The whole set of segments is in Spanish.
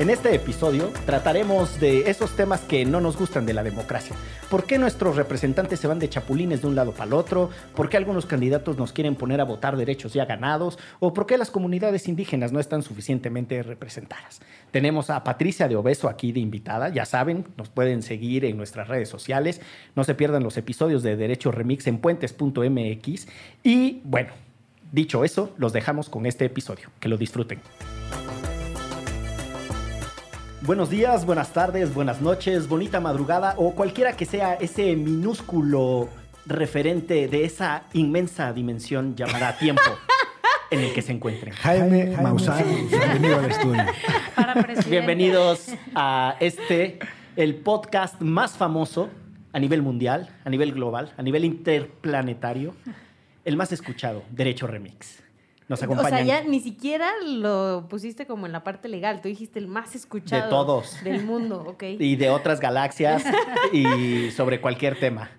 En este episodio trataremos de esos temas que no nos gustan de la democracia. ¿Por qué nuestros representantes se van de chapulines de un lado para el otro? ¿Por qué algunos candidatos nos quieren poner a votar derechos ya ganados? ¿O por qué las comunidades indígenas no están suficientemente representadas? Tenemos a Patricia de Obeso aquí de invitada. Ya saben, nos pueden seguir en nuestras redes sociales. No se pierdan los episodios de Derecho Remix en puentes.mx. Y bueno, dicho eso, los dejamos con este episodio. Que lo disfruten. Buenos días, buenas tardes, buenas noches, bonita madrugada o cualquiera que sea ese minúsculo referente de esa inmensa dimensión llamada tiempo en el que se encuentren. Jaime, Maussan, bienvenido al estudio. Bienvenidos a este, el podcast más famoso a nivel mundial, a nivel global, a nivel interplanetario, el más escuchado, Derecho Remix. Nos acompañan. O sea, ya ni siquiera lo pusiste como en la parte legal. Tú dijiste el más escuchado. De todos. Del mundo, ok. Y de otras galaxias y sobre cualquier tema.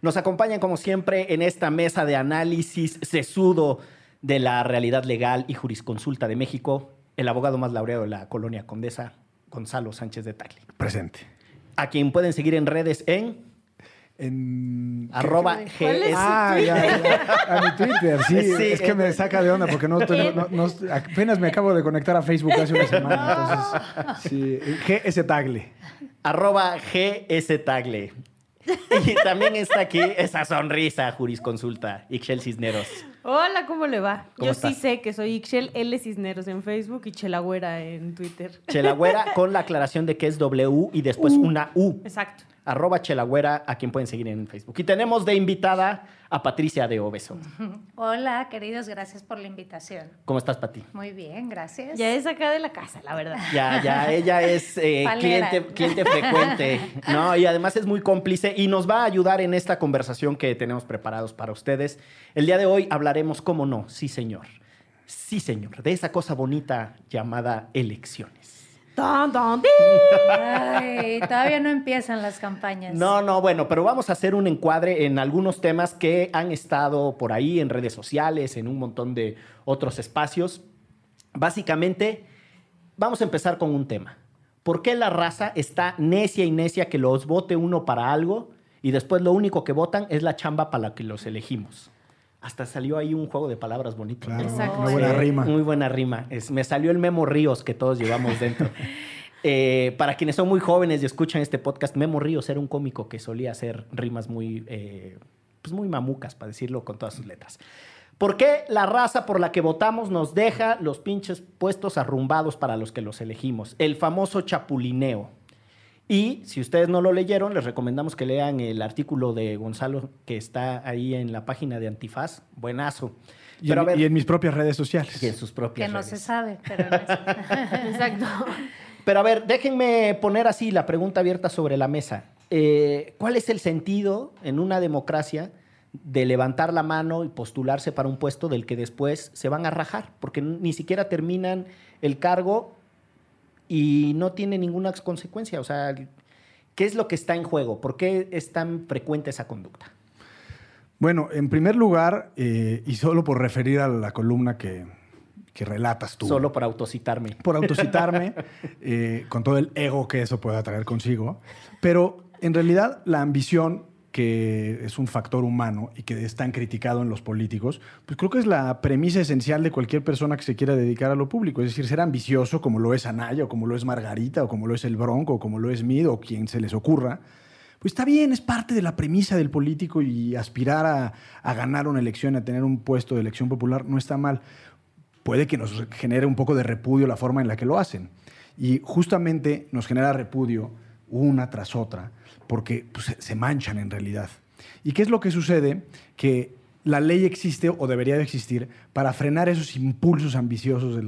Nos acompañan, como siempre, en esta mesa de análisis sesudo de la realidad legal y jurisconsulta de México, el abogado más laureado de la colonia Condesa, Gonzalo Sánchez de Tagle. Presente. A quien pueden seguir en redes en En... arroba. GS. Ah, ya, ya. A mi Twitter, sí. Sí, es que me saca de onda porque no, no- no- apenas me acabo de conectar a Facebook hace una semana. Entonces, sí. GS Tagle. arroba GS Tagle. Y también está aquí esa sonrisa jurisconsulta, Ixchel Cisneros. Hola, ¿cómo le va? ¿Cómo Yo estás? sí sé que soy Ixchel L. Cisneros en Facebook y Chelagüera en Twitter. Chelagüera con la aclaración de que es W y después una U. Exacto. Arroba Chelagüera, a quien pueden seguir en Facebook. Y tenemos de invitada a Patricia de Obeso. Hola, queridos, gracias por la invitación. ¿Cómo estás, Pati? Muy bien, gracias. Ya es acá de la casa, la verdad. Ya, ya, ella es eh, cliente, cliente frecuente, ¿no? Y además es muy cómplice y nos va a ayudar en esta conversación que tenemos preparados para ustedes. El día de hoy hablaremos, cómo no, sí señor, sí señor, de esa cosa bonita llamada elecciones. Tan, tan, tin. Ay, todavía no empiezan las campañas. No, no, bueno, pero vamos a hacer un encuadre en algunos temas que han estado por ahí en redes sociales, en un montón de otros espacios. Básicamente, vamos a empezar con un tema. ¿Por qué la raza está necia y necia que los vote uno para algo y después lo único que votan es la chamba para la que los elegimos? Hasta salió ahí un juego de palabras bonito. Claro, Exacto. una buena rima. Muy buena rima. Es- me salió el Memo Ríos que todos llevamos dentro. Eh, para quienes son muy jóvenes y escuchan este podcast, Memo Ríos era un cómico que solía hacer rimas muy, eh, pues muy mamucas, para decirlo con todas sus letras. ¿Por qué la raza por la que votamos nos deja los pinches puestos arrumbados para los que los elegimos? El famoso chapulineo. Y si ustedes no lo leyeron, les recomendamos que lean el artículo de Gonzalo que está ahí en la página de Antifaz. Buenazo. Y, Pero a en, ver, y en mis propias redes sociales. y en sus Que propias no se redes. sabe, pero no es- Exacto. Pero a ver, déjenme poner así la pregunta abierta sobre la mesa. Eh, ¿Cuál es el sentido en una democracia de levantar la mano y postularse para un puesto del que después se van a rajar? Porque ni siquiera terminan el cargo y no tiene ninguna consecuencia. O sea, ¿qué es lo que está en juego? ¿Por qué es tan frecuente esa conducta? Bueno, en primer lugar, eh, y solo por referir a la columna que, que relatas tú. Solo para autocitarme. por autocitarme, eh, con todo el ego que eso pueda traer consigo. Pero en realidad la ambición, que es un factor humano y que es tan criticado en los políticos, pues creo que es la premisa esencial de cualquier persona que se quiera dedicar a lo público. Es decir, ser ambicioso como lo es Anaya, o como lo es Margarita, o como lo es el Bronco, o como lo es Mid, o quien se les ocurra. Pues está bien, es parte de la premisa del político y aspirar a, a ganar una elección, a tener un puesto de elección popular, no está mal puede que nos genere un poco de repudio la forma en la que lo hacen. Y justamente nos genera repudio una tras otra, porque pues, se- manchan en realidad. ¿Y qué es lo que sucede? Que la ley existe o debería de existir para frenar esos impulsos ambiciosos de,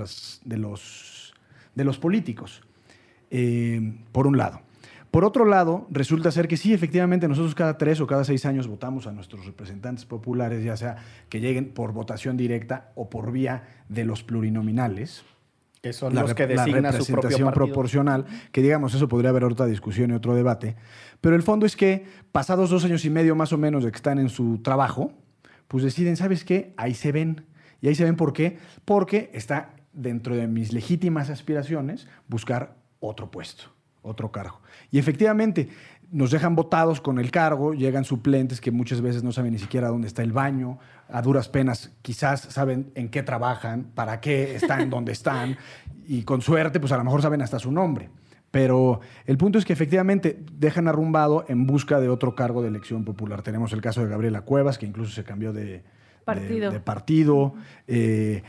de los, de los políticos, eh, por un lado. Por otro lado, resulta ser que sí, efectivamente, nosotros cada tres o cada seis años votamos a nuestros representantes populares, ya sea que lleguen por votación directa o por vía de los plurinominales. Que son la, los que la designa su propio representación partido. proporcional, que digamos, eso podría haber otra discusión y otro debate. Pero el fondo es que, pasados dos años y medio más o menos de que están en su trabajo, pues deciden, ¿sabes qué? Ahí se ven. Y ahí se ven por qué. Porque está dentro de mis legítimas aspiraciones buscar otro puesto, otro cargo. Y efectivamente, nos dejan votados con el cargo, llegan suplentes que muchas veces no saben ni siquiera dónde está el baño, a duras penas quizás saben en qué trabajan, para qué están donde están, y con suerte, pues a lo mejor saben hasta su nombre. Pero el punto es que efectivamente dejan arrumbado en busca de otro cargo de elección popular. Tenemos el caso de Gabriela Cuevas, que incluso se cambió de de- Partido. de partido. Eh,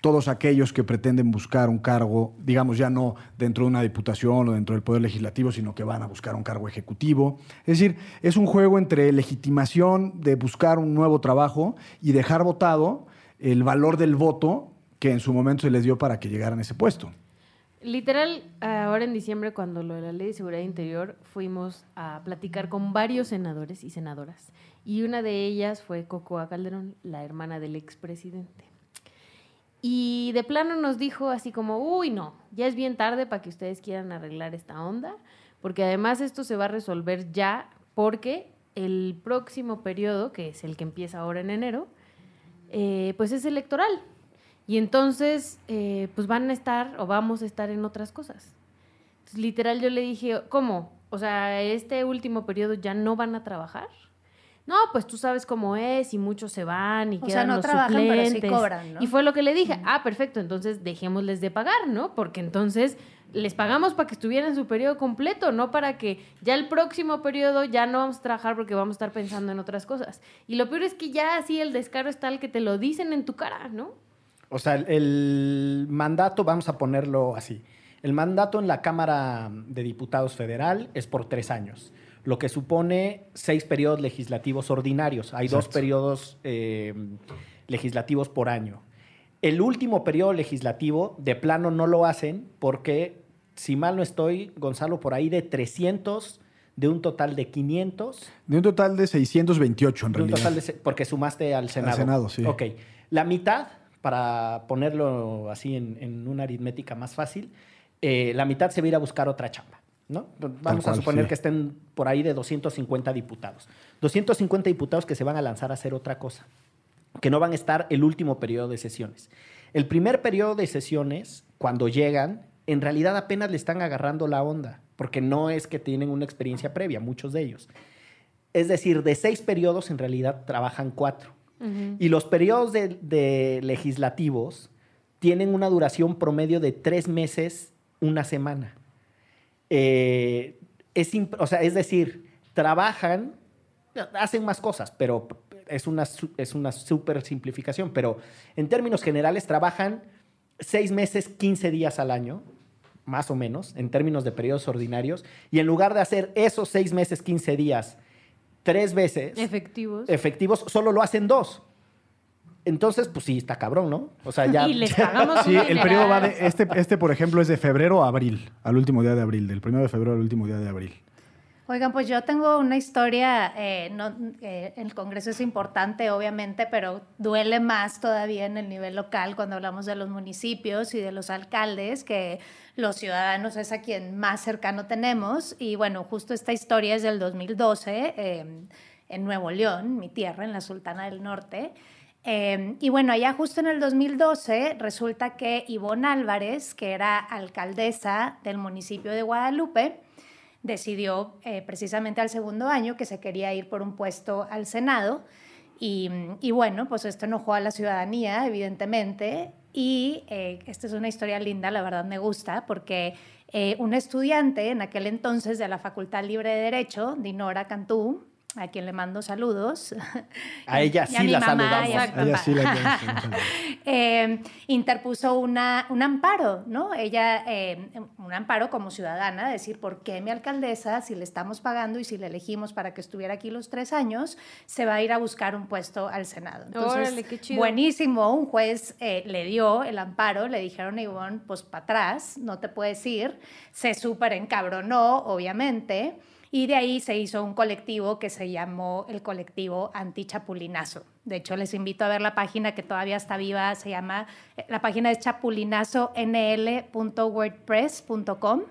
todos aquellos que pretenden buscar un cargo, digamos ya no dentro de una diputación o dentro del Poder Legislativo, sino que van a buscar un cargo ejecutivo. Es decir, es un juego entre legitimación de buscar un nuevo trabajo y dejar votado el valor del voto que en su momento se les dio para que llegaran a ese puesto. Literal, ahora en diciembre, cuando lo de la Ley de Seguridad Interior, fuimos a platicar con varios senadores y senadoras. Y una de ellas fue Cocoa Calderón, la hermana del expresidente. Y de plano nos dijo así como, uy, no, ya es bien tarde para que ustedes quieran arreglar esta onda, porque además esto se va a resolver ya porque el próximo periodo, que es el que empieza ahora en enero, eh, pues es electoral. Y entonces, eh, pues van a estar o vamos a estar en otras cosas. Literal, yo le dije, ¿cómo? O sea, este último periodo ya no van a trabajar. No, pues tú sabes cómo es y muchos se van y O quedan sea, no los trabajan, pero sí suplentes. cobran, ¿no? Y fue lo que le dije. Ah, perfecto, entonces dejémosles de pagar, ¿no? Porque entonces les pagamos para que estuvieran en su periodo completo, no para que ya el próximo periodo ya no vamos a trabajar porque vamos a estar pensando en otras cosas. Y lo peor es que ya así el descaro es tal que te lo dicen en tu cara, ¿no? O sea, el, el mandato, vamos a ponerlo así. El mandato en la Cámara de Diputados Federal es por tres años, lo que supone seis periodos legislativos ordinarios. Hay dos periodos eh, legislativos por año. El último periodo legislativo, de plano, no lo hacen porque, si mal no estoy, Gonzalo, por ahí de 300 de un total de 500 De un total de 628 en de un realidad. total de porque sumaste al Senado. Senado, sí. Ok. La mitad, para ponerlo así en, en una aritmética más fácil, eh, la mitad se va a ir a buscar otra chamba. ¿No? Vamos cual, a suponer sí. que estén por ahí de 250 diputados. 250 diputados que se van a lanzar a hacer otra cosa, que no van a estar el último periodo de sesiones. El primer periodo de sesiones, cuando llegan, en realidad apenas le están agarrando la onda, porque no es que tienen una experiencia previa, muchos de ellos. Es decir, de seis periodos en realidad trabajan cuatro. Y los periodos de, de legislativos tienen una duración promedio de tres meses, una semana. Eh, es, o sea, es decir, trabajan, hacen más cosas, pero es una, es una súper simplificación. Pero en términos generales, trabajan seis meses, 15 días al año, más o menos, en términos de periodos ordinarios. Y en lugar de hacer esos seis meses, 15 días, tres veces Efectivos. efectivos, solo lo hacen dos. Entonces, pues sí, está cabrón, ¿no? O sea, ya. y les pagamos Sí, el periodo va de. Este, este, por ejemplo, es de febrero a abril, al último día de abril, del primero de febrero al último día de abril. Oigan, pues yo tengo una historia, eh, no, eh, el Congreso es importante, obviamente, pero duele más todavía en el nivel local cuando hablamos de los municipios y de los alcaldes, que los ciudadanos es a quien más cercano tenemos. Y bueno, justo esta historia es del 2012 eh, en Nuevo León, mi tierra, en la Sultana del Norte. Eh, y bueno, allá justo en el 2012 resulta que Ivonne Álvarez, que era alcaldesa del municipio de Guadalupe, decidió eh, precisamente al segundo año que se quería ir por un puesto al Senado. Y, y bueno, pues esto enojó a la ciudadanía, evidentemente. Y eh, esta es una historia linda, la verdad me gusta, porque eh, un estudiante en aquel entonces de la Facultad Libre de Derecho, Dinora Cantú, a quien le mando saludos. A ella sí mi la mamá y a saludamos. Eh, interpuso una, un amparo, ¿no? Ella, eh, un amparo como ciudadana, decir, ¿por qué mi alcaldesa, si le estamos pagando y si le elegimos para que estuviera aquí los tres años, se va a ir a buscar un puesto al Senado? Entonces, Órale, qué chido. buenísimo, un juez eh, le dio el amparo, le dijeron a Ivonne, pues para atrás, no te puedes ir, se súper encabronó, obviamente, y de ahí se hizo un colectivo que se llamó el colectivo Antichapulinazo. De hecho, les invito a ver la página que todavía está viva, se llama, eh, la página es chapulinazonl.wordpress.com.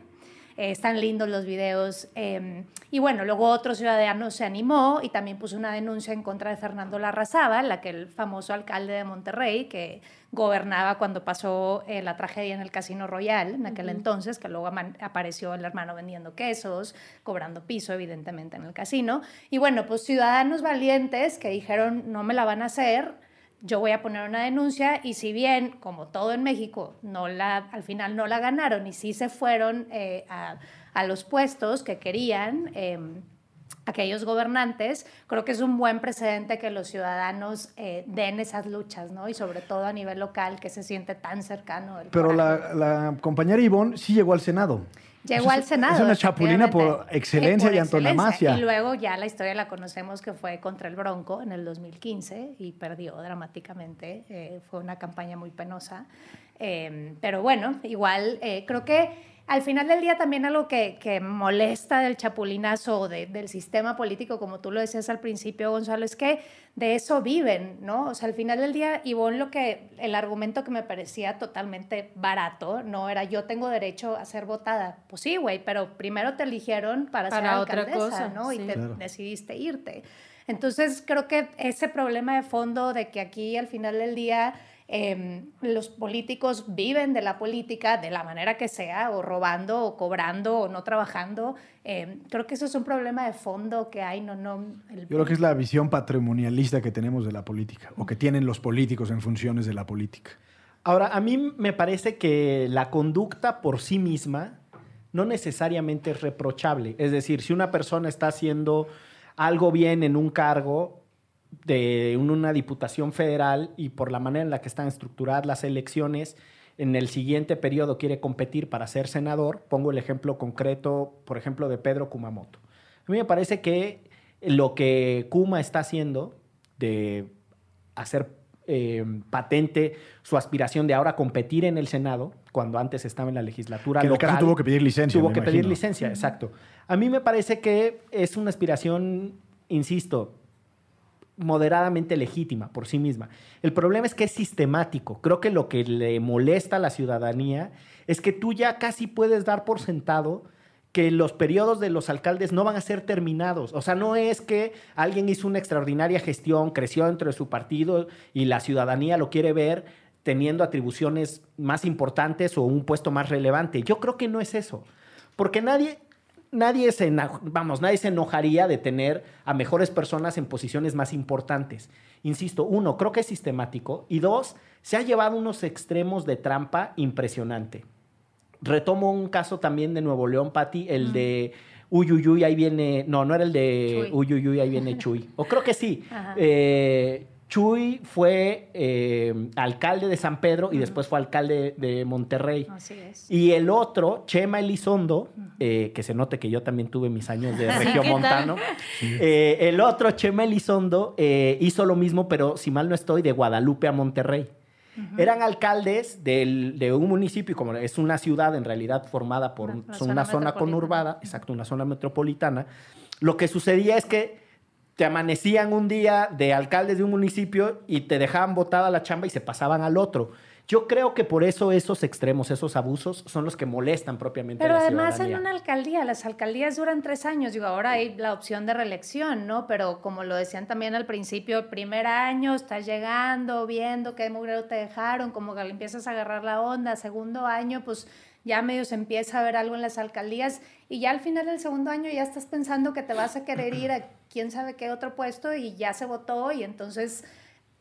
Eh, están lindos los videos. eh, y bueno, luego otro ciudadano se animó y también puso una denuncia en contra de Fernando Larrazábal, la que el famoso alcalde de Monterrey, que gobernaba cuando pasó eh, la tragedia en el Casino Royal, en aquel entonces, que luego apareció el hermano vendiendo quesos, cobrando piso, evidentemente, en el casino. Y bueno, pues ciudadanos valientes que dijeron, no me la van a hacer, yo voy a poner una denuncia y si bien, como todo en México, no la, al final no la ganaron y sí se fueron eh, a, a los puestos que querían eh, aquellos gobernantes, creo que es un buen precedente que los ciudadanos eh, den esas luchas, ¿no? Y sobre todo a nivel local, que se siente tan cercano. Pero la compañera Ivonne sí llegó al Senado. Llegó Es- al Senado. Es una chapulina por excelencia por y antonomasia. Y luego ya la historia la conocemos que fue contra el Bronco en el 2015 y perdió dramáticamente. Eh, fue una campaña muy penosa. Eh, pero bueno, igual eh, creo que al final del día también algo que, que molesta del chapulinazo o de- del sistema político, como tú lo decías al principio, Gonzalo, es que de eso viven, ¿no? O sea, al final del día, Ivonne, lo que, el argumento que me parecía totalmente barato, no era yo tengo derecho a ser votada. Pues sí, güey, pero primero te eligieron para, Para ser otra alcaldesa, cosa, ¿no? Y te Claro. decidiste irte. Entonces, creo que ese problema de fondo de que aquí al final del día eh, los políticos viven de la política de la manera que sea, o robando, o cobrando, o no trabajando, eh, creo que eso es un problema de fondo que hay, no, no. el- Yo creo que es la visión patrimonialista que tenemos de la política, o que tienen los políticos en funciones de la política. Ahora, a mí me parece que la conducta por sí misma no necesariamente es reprochable. Es decir, si una persona está haciendo algo bien en un cargo de una diputación federal y por la manera en la que están estructuradas las elecciones, en el siguiente periodo quiere competir para ser senador, pongo el ejemplo concreto, por ejemplo, de Pedro Kumamoto. A mí me parece que lo que Kuma está haciendo de hacer eh, patente su aspiración de ahora competir en el Senado, cuando antes estaba en la legislatura Que en el caso tuvo que pedir licencia, Tuvo que pedir licencia, exacto. A mí me parece que es una aspiración, insisto, moderadamente legítima por sí misma. El problema es que es sistemático. Creo que lo que le molesta a la ciudadanía es que tú ya casi puedes dar por sentado que los periodos de los alcaldes no van a ser terminados. O sea, no es que alguien hizo una extraordinaria gestión, creció dentro de su partido y la ciudadanía lo quiere ver teniendo atribuciones más importantes o un puesto más relevante. Yo creo que no es eso. Porque nadie, nadie se, vamos, nadie se enojaría de tener a mejores personas en posiciones más importantes. Insisto, uno, creo que es sistemático y dos, se ha llevado unos extremos de trampa impresionante. Retomo un caso también de Nuevo León, Pati, el de Uyuyuy, ahí viene, no, no era el de. Uyuyuy, ahí viene Chuy. O creo que sí. Eh, Chuy fue eh, alcalde de San Pedro y después fue alcalde de Monterrey. Así es. Y el otro, Chema Elizondo, eh, que se note que yo también tuve mis años de regio montano. Eh, el otro, Chema Elizondo, eh, hizo lo mismo, pero si mal no estoy, de Guadalupe a Monterrey. Eran alcaldes del- de un municipio, y como es una ciudad en realidad formada por Una- zona una zona conurbada, exacto, una zona metropolitana. Lo que sucedía es que te amanecían un día de alcaldes de un municipio y te dejaban botada la chamba y se pasaban al otro. Yo creo que por eso esos extremos, esos abusos, son los que molestan propiamente Pero a la además en una alcaldía, las alcaldías duran tres años, digo, ahora hay la opción de reelección, ¿no? Pero como lo decían también al principio, primer año, estás llegando, viendo qué mugrero te dejaron, como que le empiezas a agarrar la onda, segundo año, pues ya medio se empieza a ver algo en las alcaldías y ya al final del segundo año ya estás pensando que te vas a querer ir a quién sabe qué otro puesto y ya se votó y entonces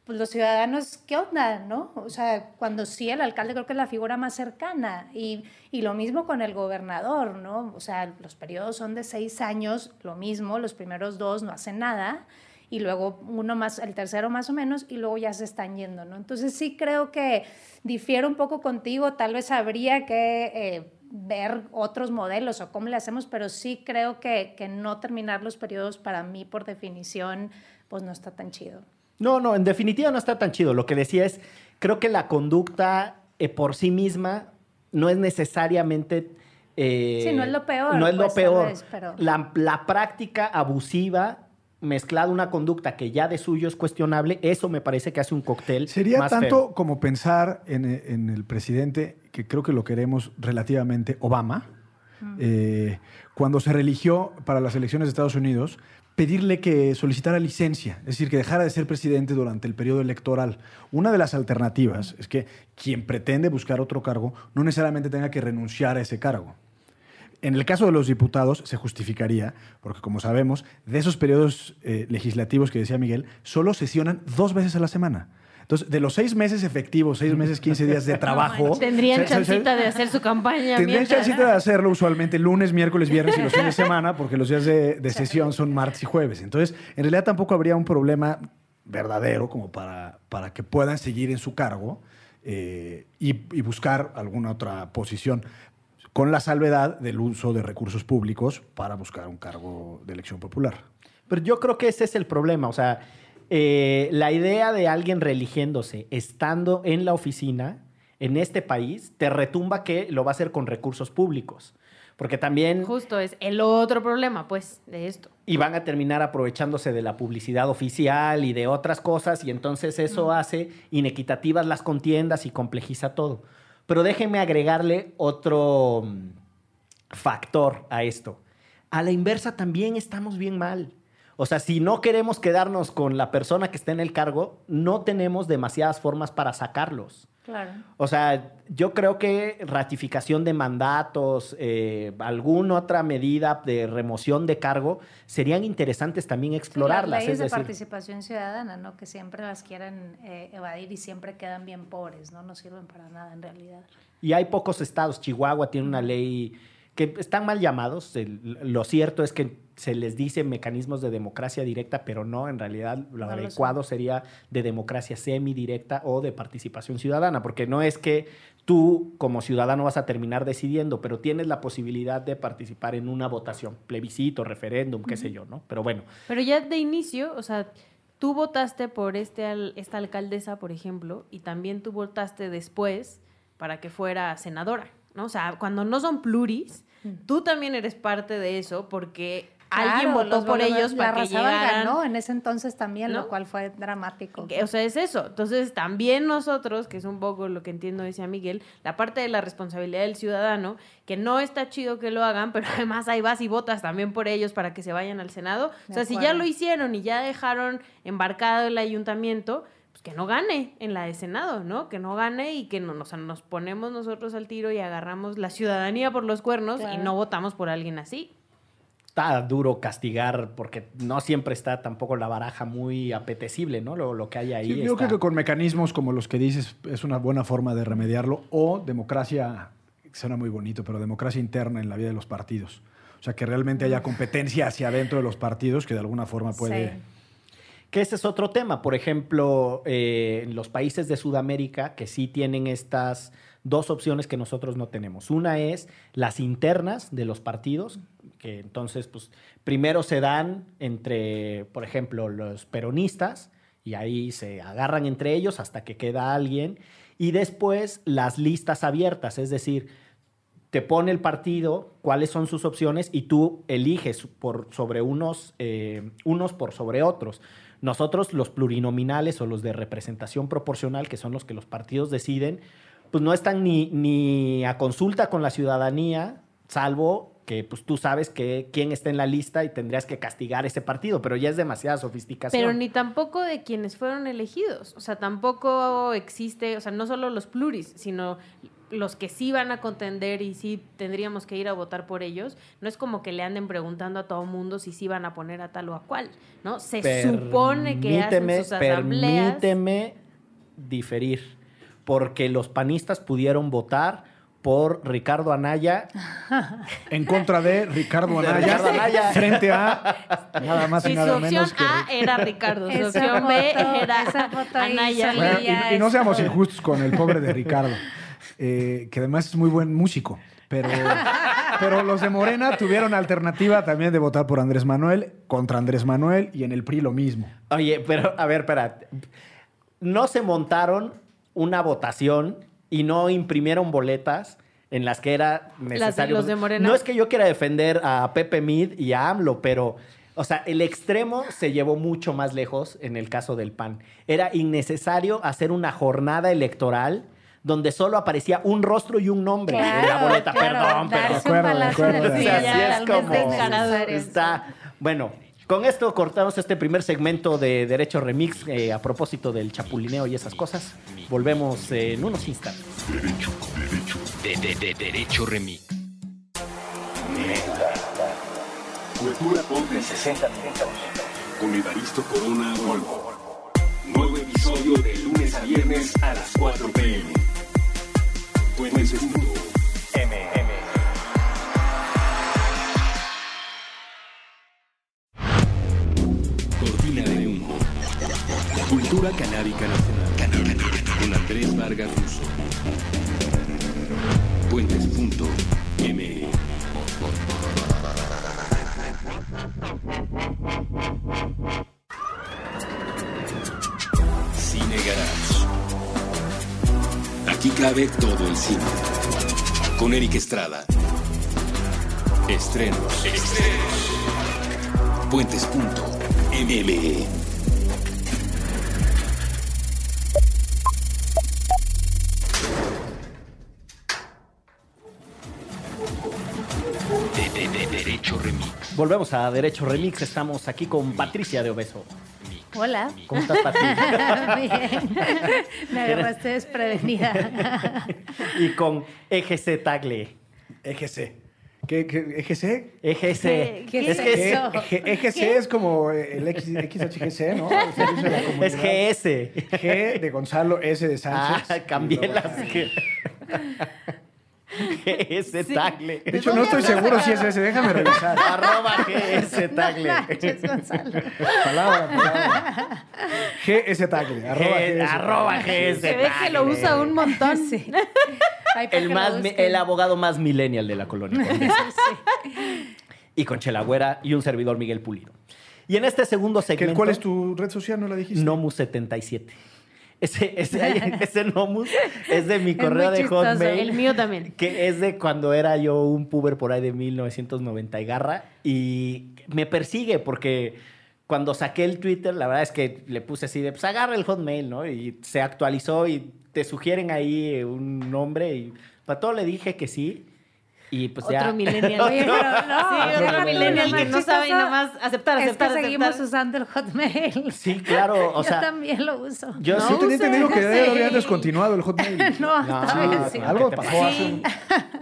pues los ciudadanos, ¿qué onda, no? O sea, cuando sí el alcalde creo que es la figura más cercana y, y, lo mismo con el gobernador, ¿no? O sea, los periodos son de seis años, lo mismo, los primeros dos no hacen nada y luego uno más, el tercero más o menos, y luego ya se están yendo, ¿no? Entonces sí creo que difiero un poco contigo, tal vez habría que eh, ver otros modelos o cómo le hacemos, pero sí creo que, que no terminar los periodos para mí, por definición, pues no está tan chido. No, no, en definitiva no está tan chido. Lo que decía es, creo que la conducta eh, por sí misma no es necesariamente... Eh, sí, no es lo peor. No es lo pues, peor. pero... la, la, práctica abusiva mezclada una conducta que ya de suyo es cuestionable, eso me parece que hace un cóctel. Sería tanto como pensar en, en, el presidente, que creo que lo queremos relativamente, Obama, eh, cuando se religió para las elecciones de Estados Unidos, pedirle que solicitara licencia, es decir, que dejara de ser presidente durante el periodo electoral. Una de las alternativas es que quien pretende buscar otro cargo no necesariamente tenga que renunciar a ese cargo. En el caso de los diputados se justificaría, porque como sabemos, de esos periodos eh, legislativos que decía Miguel, solo sesionan dos veces a la semana. Entonces, de los seis meses efectivos, seis meses, quince días de trabajo. tendrían chancita de hacer su campaña. Tendrían chancita de hacerlo usualmente lunes, miércoles, viernes y los fines de semana, porque los días de, sesión son martes y jueves. Entonces, en realidad tampoco habría un problema verdadero como para, para que puedan seguir en su cargo eh, y, y buscar alguna otra posición con la salvedad del uso de recursos públicos para buscar un cargo de elección popular. Pero yo creo que ese es el problema, o sea, eh, la idea de alguien religiéndose estando en la oficina en este país te retumba que lo va a hacer con recursos públicos. Porque también... Justo es el otro problema, pues, de esto. Y van a terminar aprovechándose de la publicidad oficial y de otras cosas, y entonces eso hace inequitativas las contiendas y complejiza todo. Pero déjenme agregarle otro mm, factor a esto. A la inversa también estamos bien mal. O sea, si no queremos quedarnos con la persona que está en el cargo, no tenemos demasiadas formas para sacarlos. Claro. O sea, yo creo que ratificación de mandatos, eh, alguna otra medida de remoción de cargo, serían interesantes también explorarlas. Sí, las leyes de participación ciudadana, ¿no? Que siempre las quieren eh, evadir y siempre quedan bien pobres, ¿no? No sirven para nada en realidad. Y hay pocos estados. Chihuahua tiene una ley que están mal llamados. lo cierto es que se les dice mecanismos de democracia directa, pero no, en realidad lo adecuado sería de democracia semidirecta o de participación ciudadana, porque no es que tú como ciudadano vas a terminar decidiendo, pero tienes la posibilidad de participar en una votación, plebiscito, referéndum, qué sé yo, ¿no? Pero bueno. Pero ya de inicio, o sea, tú votaste por este, esta alcaldesa, por ejemplo, y también tú votaste después para que fuera senadora, ¿no? O sea, cuando no son pluris, Tú también eres parte de eso porque alguien votó por ellos para que llegaran. ganó en ese entonces también, lo cual fue dramático. O sea, es eso. Entonces, también nosotros, que es un poco lo que entiendo decía Miguel, la parte de la responsabilidad del ciudadano, que no está chido que lo hagan, pero además ahí vas y votas también por ellos para que se vayan al Senado. o sea, si ya lo hicieron y ya dejaron embarcado el ayuntamiento, pues, que no gane en la de Senado, ¿no? Que no gane y que no, nos, nos ponemos nosotros al tiro y agarramos la ciudadanía por los cuernos y no votamos por alguien así. Está duro castigar porque no siempre está tampoco la baraja muy apetecible, ¿no? Lo, lo que hay ahí. yo creo que con mecanismos como los que dices es una buena forma de remediarlo o democracia, suena muy bonito, pero democracia interna en la vida de los partidos. O sea, que realmente haya competencia hacia adentro de los partidos que de alguna forma puede... Que ese es otro tema. Por ejemplo, eh, en los países de Sudamérica que sí tienen estas dos opciones que nosotros no tenemos. Una es las internas de los partidos, que entonces, pues, primero se dan entre, por ejemplo, los peronistas, y ahí se agarran entre ellos hasta que queda alguien, y después las listas abiertas, es decir, te pone el partido cuáles son sus opciones y tú eliges por sobre unos, eh, unos por sobre otros. Nosotros, los plurinominales o los de representación proporcional, que son los que los partidos deciden, pues no están ni, ni a consulta con la ciudadanía, salvo que pues tú sabes que quién está en la lista y tendrías que castigar ese partido, pero ya es demasiada sofisticación. Pero ni tampoco de quienes fueron elegidos, o sea, tampoco existe, o sea, no solo los pluris, sino los que sí van a contender y sí tendríamos que ir a votar por ellos, no es como que le anden preguntando a todo mundo si sí van a poner a tal o a cual, ¿no? Se supone que hacen sus asambleas. Permíteme diferir, porque los panistas pudieron votar por Ricardo Anaya. En contra de Ricardo De Anaya, Ricardo Anaya. frente a nada más y Y su nada opción menos que... A era Ricardo, su opción B era esa foto ahí Anaya. Bueno, y, y no seamos injustos con el pobre de Ricardo, eh, que además es muy buen músico. Pero, pero los de Morena tuvieron alternativa también de votar por Andrés Manuel contra Andrés Manuel y en el PRI lo mismo. Oye, pero a ver, espera. No se montaron una votación y no imprimieron boletas en las que era necesario. los de Morena. No es que yo quiera defender a Pepe Mid y a AMLO, pero, o sea, el extremo se llevó mucho más lejos en el caso del PAN. Era innecesario hacer una jornada electoral donde solo aparecía un rostro y un nombre en la Claro, boleta. claro, Perdón, pero... De acuerdo, un de balazo acuerdo, en de el O pie sea, acuerdo. sí ya es como... Está... Bueno, con esto cortamos este primer segmento de Derecho Remix eh, a propósito del chapulineo y esas cosas. Volvemos eh, en unos instantes. Derecho, derecho, de, de, de derecho remix. Cultura pop de 60 con Evaristo Corona Volvo. Nuevo episodio de lunes a viernes a las 4 pm. Puentes punto. Cortina de humo. Cultura canábica nacional. Con Andrés Vargas Russo. Puentes.me Aquí cabe todo el cine. Con Eric Estrada. Estrenos. Estrenos. De, de Derecho Remix. Volvemos a Derecho Remix. Estamos aquí con Patricia de Obeso. Hola. ¿Cómo estás, Patricia? Bien. Me agarraste desprevenida. y con EGC Tagle. EGC. ¿Qué, qué, EGC? EGC. ¿Qué- qué es eso? EGC es como el X, XHGC, ¿no? El servicio de la es. GS. G de Gonzalo, S de Ah, Sánchez. cambié Y luego- las GS Tagle. De hecho, no estoy seguro si es ese. Déjame revisar. Arroba GS No Tagle. Gonzalo. Palabra, palabra. GS Tagle. Arroba GS. arroba GS Se ve que lo usa un montón. Sí. Ay, para El, más, el abogado más millennial de la colonia. Y con Chela Güera y un servidor Miguel Pulido. Y en este segundo ¿Qué- segmento... ¿Cuál es tu red social? ¿No la dijiste? Nomus77. Ese, ese, ese Nomus es de mi correo de chistoso. Hotmail. El mío también. Que es de cuando era yo un puber por ahí de 1990 y garra. Y me persigue porque cuando saqué el Twitter, la verdad es que le puse así de, pues agarra el Hotmail, ¿no? Y se actualizó y te sugieren ahí un nombre y para todo le dije que sí. Y pues ya. Otro millennial. Oye, pero no, Sí, otro otro millennial que no sabe nada más aceptar, Es que aceptar, seguimos aceptar. usando el Hotmail. Sí, claro. O Yo sea, también lo uso. yo Yo sí tenía entendido que ya lo habían Sí. descontinuado el Hotmail. No, No, esta vez sí. Algo ¿qué te pasó hace un...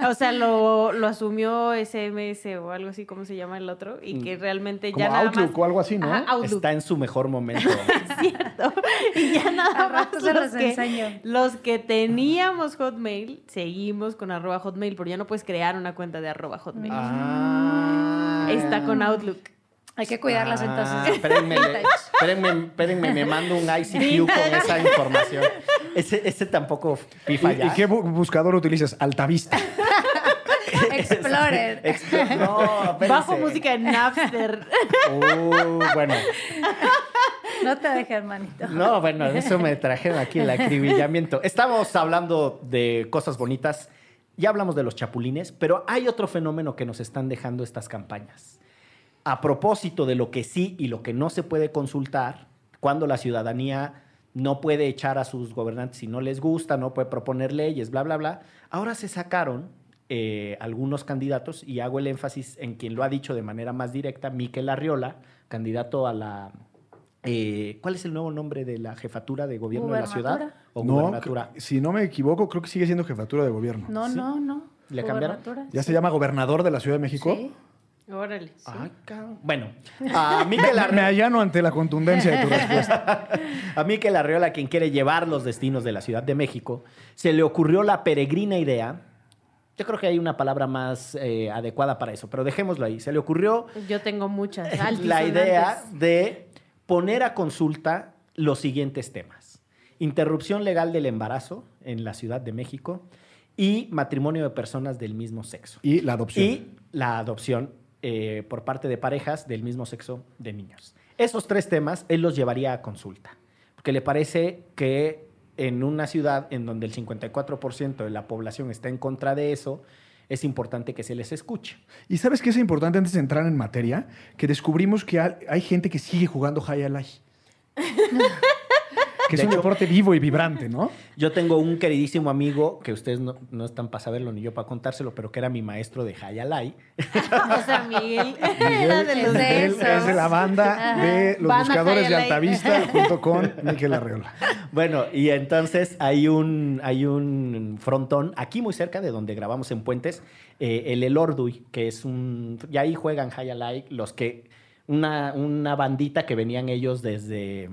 O sea, lo, lo asumió SMS o algo así, como se llama el otro, y que realmente Como ya nada Outlook más... o algo así, ¿no? Ajá, Outlook. está en su mejor momento. Es cierto. Y ya nada más los los que, enseño. los que teníamos Hotmail, seguimos con arroba Hotmail, pero ya no puedes crear una cuenta de arroba Hotmail. Ah. Está con Outlook. Hay que cuidarlas Ah, entonces. Espérenme, espérenme, espérenme, me mando un ICQ con esa información. Ese, ese tampoco pifa ¿Y, ya. y qué bu- buscador utilizas? Altavista. Explorer. Explo- No, espérense. Bajo música en Napster. Uh, bueno, No te dejes, hermanito. no, bueno, eso me trajeron aquí el acribillamiento. Estamos hablando de cosas bonitas. Ya hablamos de los chapulines, pero hay otro fenómeno que nos están dejando estas campañas. A propósito de lo que sí y lo que no se puede consultar, cuando la ciudadanía no puede echar a sus gobernantes si no les gusta, no puede proponer leyes, bla, bla, bla. Ahora se sacaron eh, algunos candidatos y hago el énfasis en quien lo ha dicho de manera más directa, Miquel Arriola, candidato a la eh, ¿cuál es el nuevo nombre de la jefatura de gobierno de la ciudad? ¿O No, gubernatura? si no me equivoco, creo que sigue siendo jefatura de gobierno. No, no, no. ¿Le cambiaron? ¿Ya sí. se llama gobernador de la Ciudad de México? Sí. Órale. Ay, cabrón. Bueno, a Miquel Me Arreola, allano ante la contundencia de tu respuesta. a Miquel Arreola, quien quiere llevar los destinos de la Ciudad de México, se le ocurrió la peregrina idea. Yo creo que hay una palabra más eh, adecuada para eso, pero dejémoslo ahí. Se le ocurrió Yo tengo muchas. la idea de poner a consulta los siguientes temas. Interrupción legal del embarazo en la Ciudad de México y matrimonio de personas del mismo sexo. Y la adopción. Y la adopción eh, por parte de parejas del mismo sexo de niños. Esos tres temas él los llevaría a consulta, porque le parece que en una ciudad en donde el 54% de la población está en contra de eso, es importante que se les escuche. ¿Y sabes qué es importante antes de entrar en materia? Que descubrimos que hay, gente que sigue jugando High Alive. que es un hecho- deporte vivo y vibrante, ¿no? Yo tengo un queridísimo amigo que ustedes no, no están para saberlo ni yo para contárselo, pero que era mi maestro de Hayalay. O sea, Miguel Miguel era de los es de Él esos. es de la banda de los buscadores de. Altavista junto con Miquel Arreola. Bueno, y entonces hay un, hay un frontón aquí muy cerca de donde grabamos en Puentes, eh, el El Orduy, que es un... Y ahí juegan Hayalay los que... Una, una bandita que venían ellos desde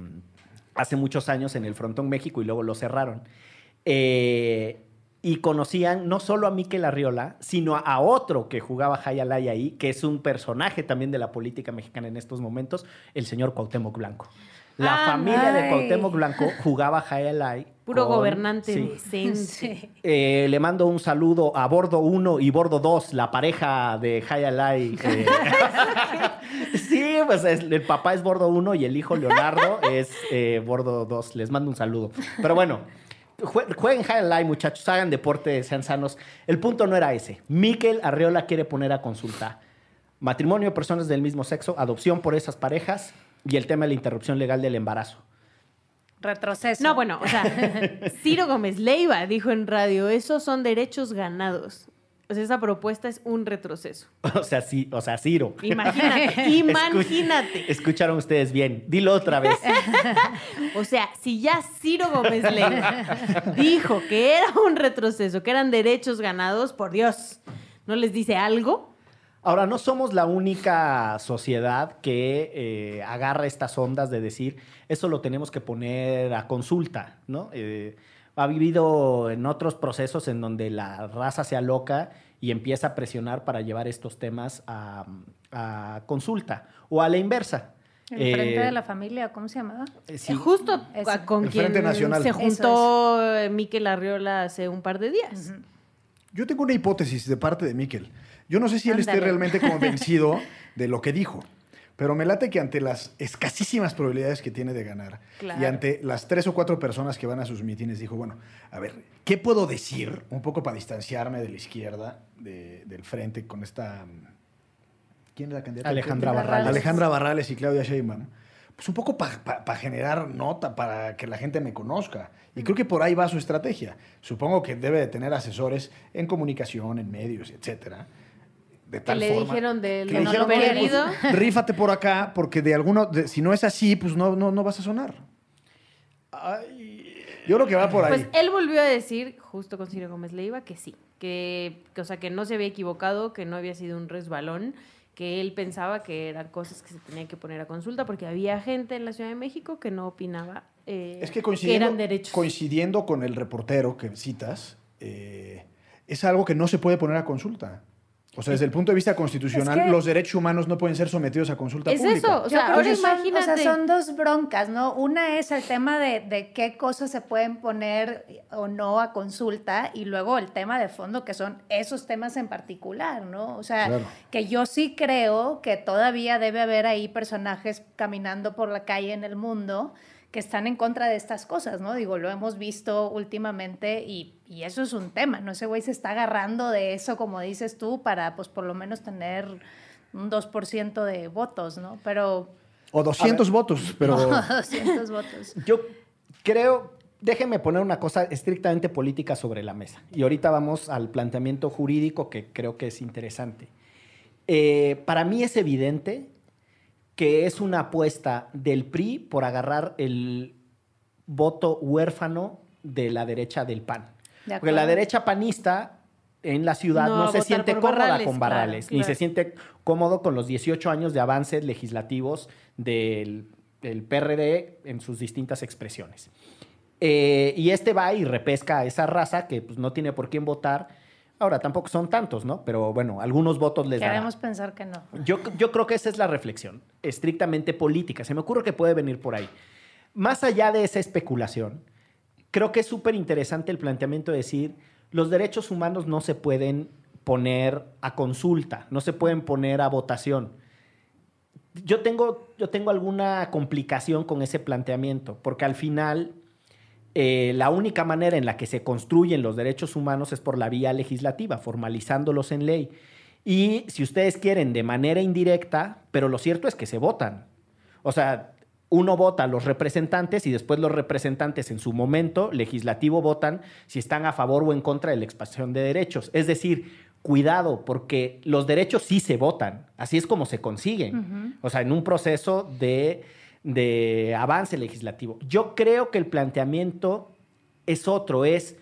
hace muchos años en el Frontón México y luego lo cerraron. Eh, y conocían no solo a Miquel Arriola, sino a otro que jugaba Hayalay ahí, que es un personaje también de la política mexicana en estos momentos, el señor Cuauhtémoc Blanco. La Ah, familia de. Cuauhtémoc Blanco jugaba Hayalay. Puro con- gobernante sí. decente. Sí. Eh, le mando un saludo a Bordo 1 y Bordo 2, la pareja de Hayalay. eh. pues es- el papá es Bordo 1 y el hijo Leonardo es eh, Bordo 2. Les mando un saludo. Pero bueno, jue- jueguen Hayalay, muchachos, hagan deporte, sean sanos. El punto no era ese. Miquel Arreola quiere poner a consulta matrimonio de personas del mismo sexo, adopción por esas parejas y el tema de la interrupción legal del embarazo. Retroceso. No, bueno, o sea, Ciro Gómez Leiva dijo en radio, esos son derechos ganados. O sea, esa propuesta es un retroceso. O sea, sí, o sea, Ciro. Imagínate, imagínate. Escucharon ustedes bien. Dilo otra vez. O sea, si ya Ciro Gómez Leiva dijo que era un retroceso, que eran derechos ganados, por Dios, ¿no les dice algo? Ahora, no somos la única sociedad que eh, agarra estas ondas de decir, eso lo tenemos que poner a consulta, ¿no? Eh, ha vivido en otros procesos en donde la raza se aloca y empieza a presionar para llevar estos temas a, a consulta o a la inversa. El Frente Eh, de la Familia, ¿cómo se llamaba? eh, sí. Justo Eso. a- con El quien se juntó eh, Miquel Arriola hace un par de días. Yo tengo una hipótesis de parte de Miquel. Yo no sé si él esté realmente convencido de lo que dijo, pero me late que ante las escasísimas probabilidades que tiene de ganar y ante las tres o cuatro personas que van a sus mítines, dijo, bueno, a ver, ¿qué puedo decir un poco para distanciarme de la izquierda, de- del frente, con esta... ¿Quién es la candidata? Alejandra Barrales. Barrales. Alejandra Barrales y Claudia Sheinbaum. Pues un poco para generar nota, para que la gente me conozca. Y creo que por ahí va su estrategia. Supongo que debe de tener asesores en comunicación, en medios, etcétera. De Que tal le forma dijeron del que le no dijeron, "Oye, perdido. pues, rífate por acá, porque de alguno, de- si no es así, pues no, no, no vas a sonar. Yo creo que va por ahí. Pues él volvió a decir, justo con Ciro Gómez Leiva, que sí, que, que, o sea, que no se había equivocado, que no había sido un resbalón, que él pensaba que eran cosas que se tenían que poner a consulta, porque había gente en la Ciudad de México que no opinaba eh, Es que coincidiendo, eran derechos. coincidiendo con el reportero que citas, eh, es algo que no se puede poner a consulta. O sea, desde el punto de vista constitucional, Es que- los derechos humanos no pueden ser sometidos a consulta Es pública. eso, o sea, ahora son- imagínate. o sea, son dos broncas, ¿no? Una es el tema de, de qué cosas se pueden poner o no a consulta y luego el tema de fondo que son esos temas en particular, ¿no? O sea, Claro. que yo sí creo que todavía debe haber ahí personajes caminando por la calle en el mundo que están en contra de estas cosas, ¿no? Digo, lo hemos visto últimamente y, y eso es un tema, ¿no? Ese güey se está agarrando de eso, como dices tú, para pues por lo menos tener un 2% de votos, ¿no? Pero O 200 votos, pero 200 votos. Yo creo, déjenme poner una cosa estrictamente política sobre la mesa. Y ahorita vamos al planteamiento jurídico que creo que es interesante. Eh, para mí es evidente que es una apuesta del PRI por agarrar el voto huérfano de la derecha del PAN. De Porque la derecha panista en la ciudad No se siente cómoda Barrales, con claro, Barrales, ni claro. se siente cómodo con los 18 años de avances legislativos del, del PRD en sus distintas expresiones. Eh, y este va y repesca a esa raza que pues, no tiene por quién votar. Ahora, tampoco son tantos, ¿no? Pero bueno, algunos votos les dará. Queremos pensar que no. Yo, yo creo que esa es la reflexión, estrictamente política. Se me ocurre que puede venir por ahí. Más allá de esa especulación, creo que es súper interesante el planteamiento de decir, los derechos humanos no se pueden poner a consulta, no se pueden poner a votación. Yo tengo, yo tengo alguna complicación con ese planteamiento, porque al final eh, la única manera en la que se construyen los derechos humanos es por la vía legislativa, formalizándolos en ley. Y si ustedes quieren de manera indirecta, pero lo cierto es que se votan. O sea, uno vota a los representantes y después los representantes en su momento legislativo votan si están a favor o en contra de la expansión de derechos. Es decir, cuidado, porque los derechos sí se votan. Así es como se consiguen. O sea, en un proceso de, de avance legislativo. Yo creo que el planteamiento es otro, es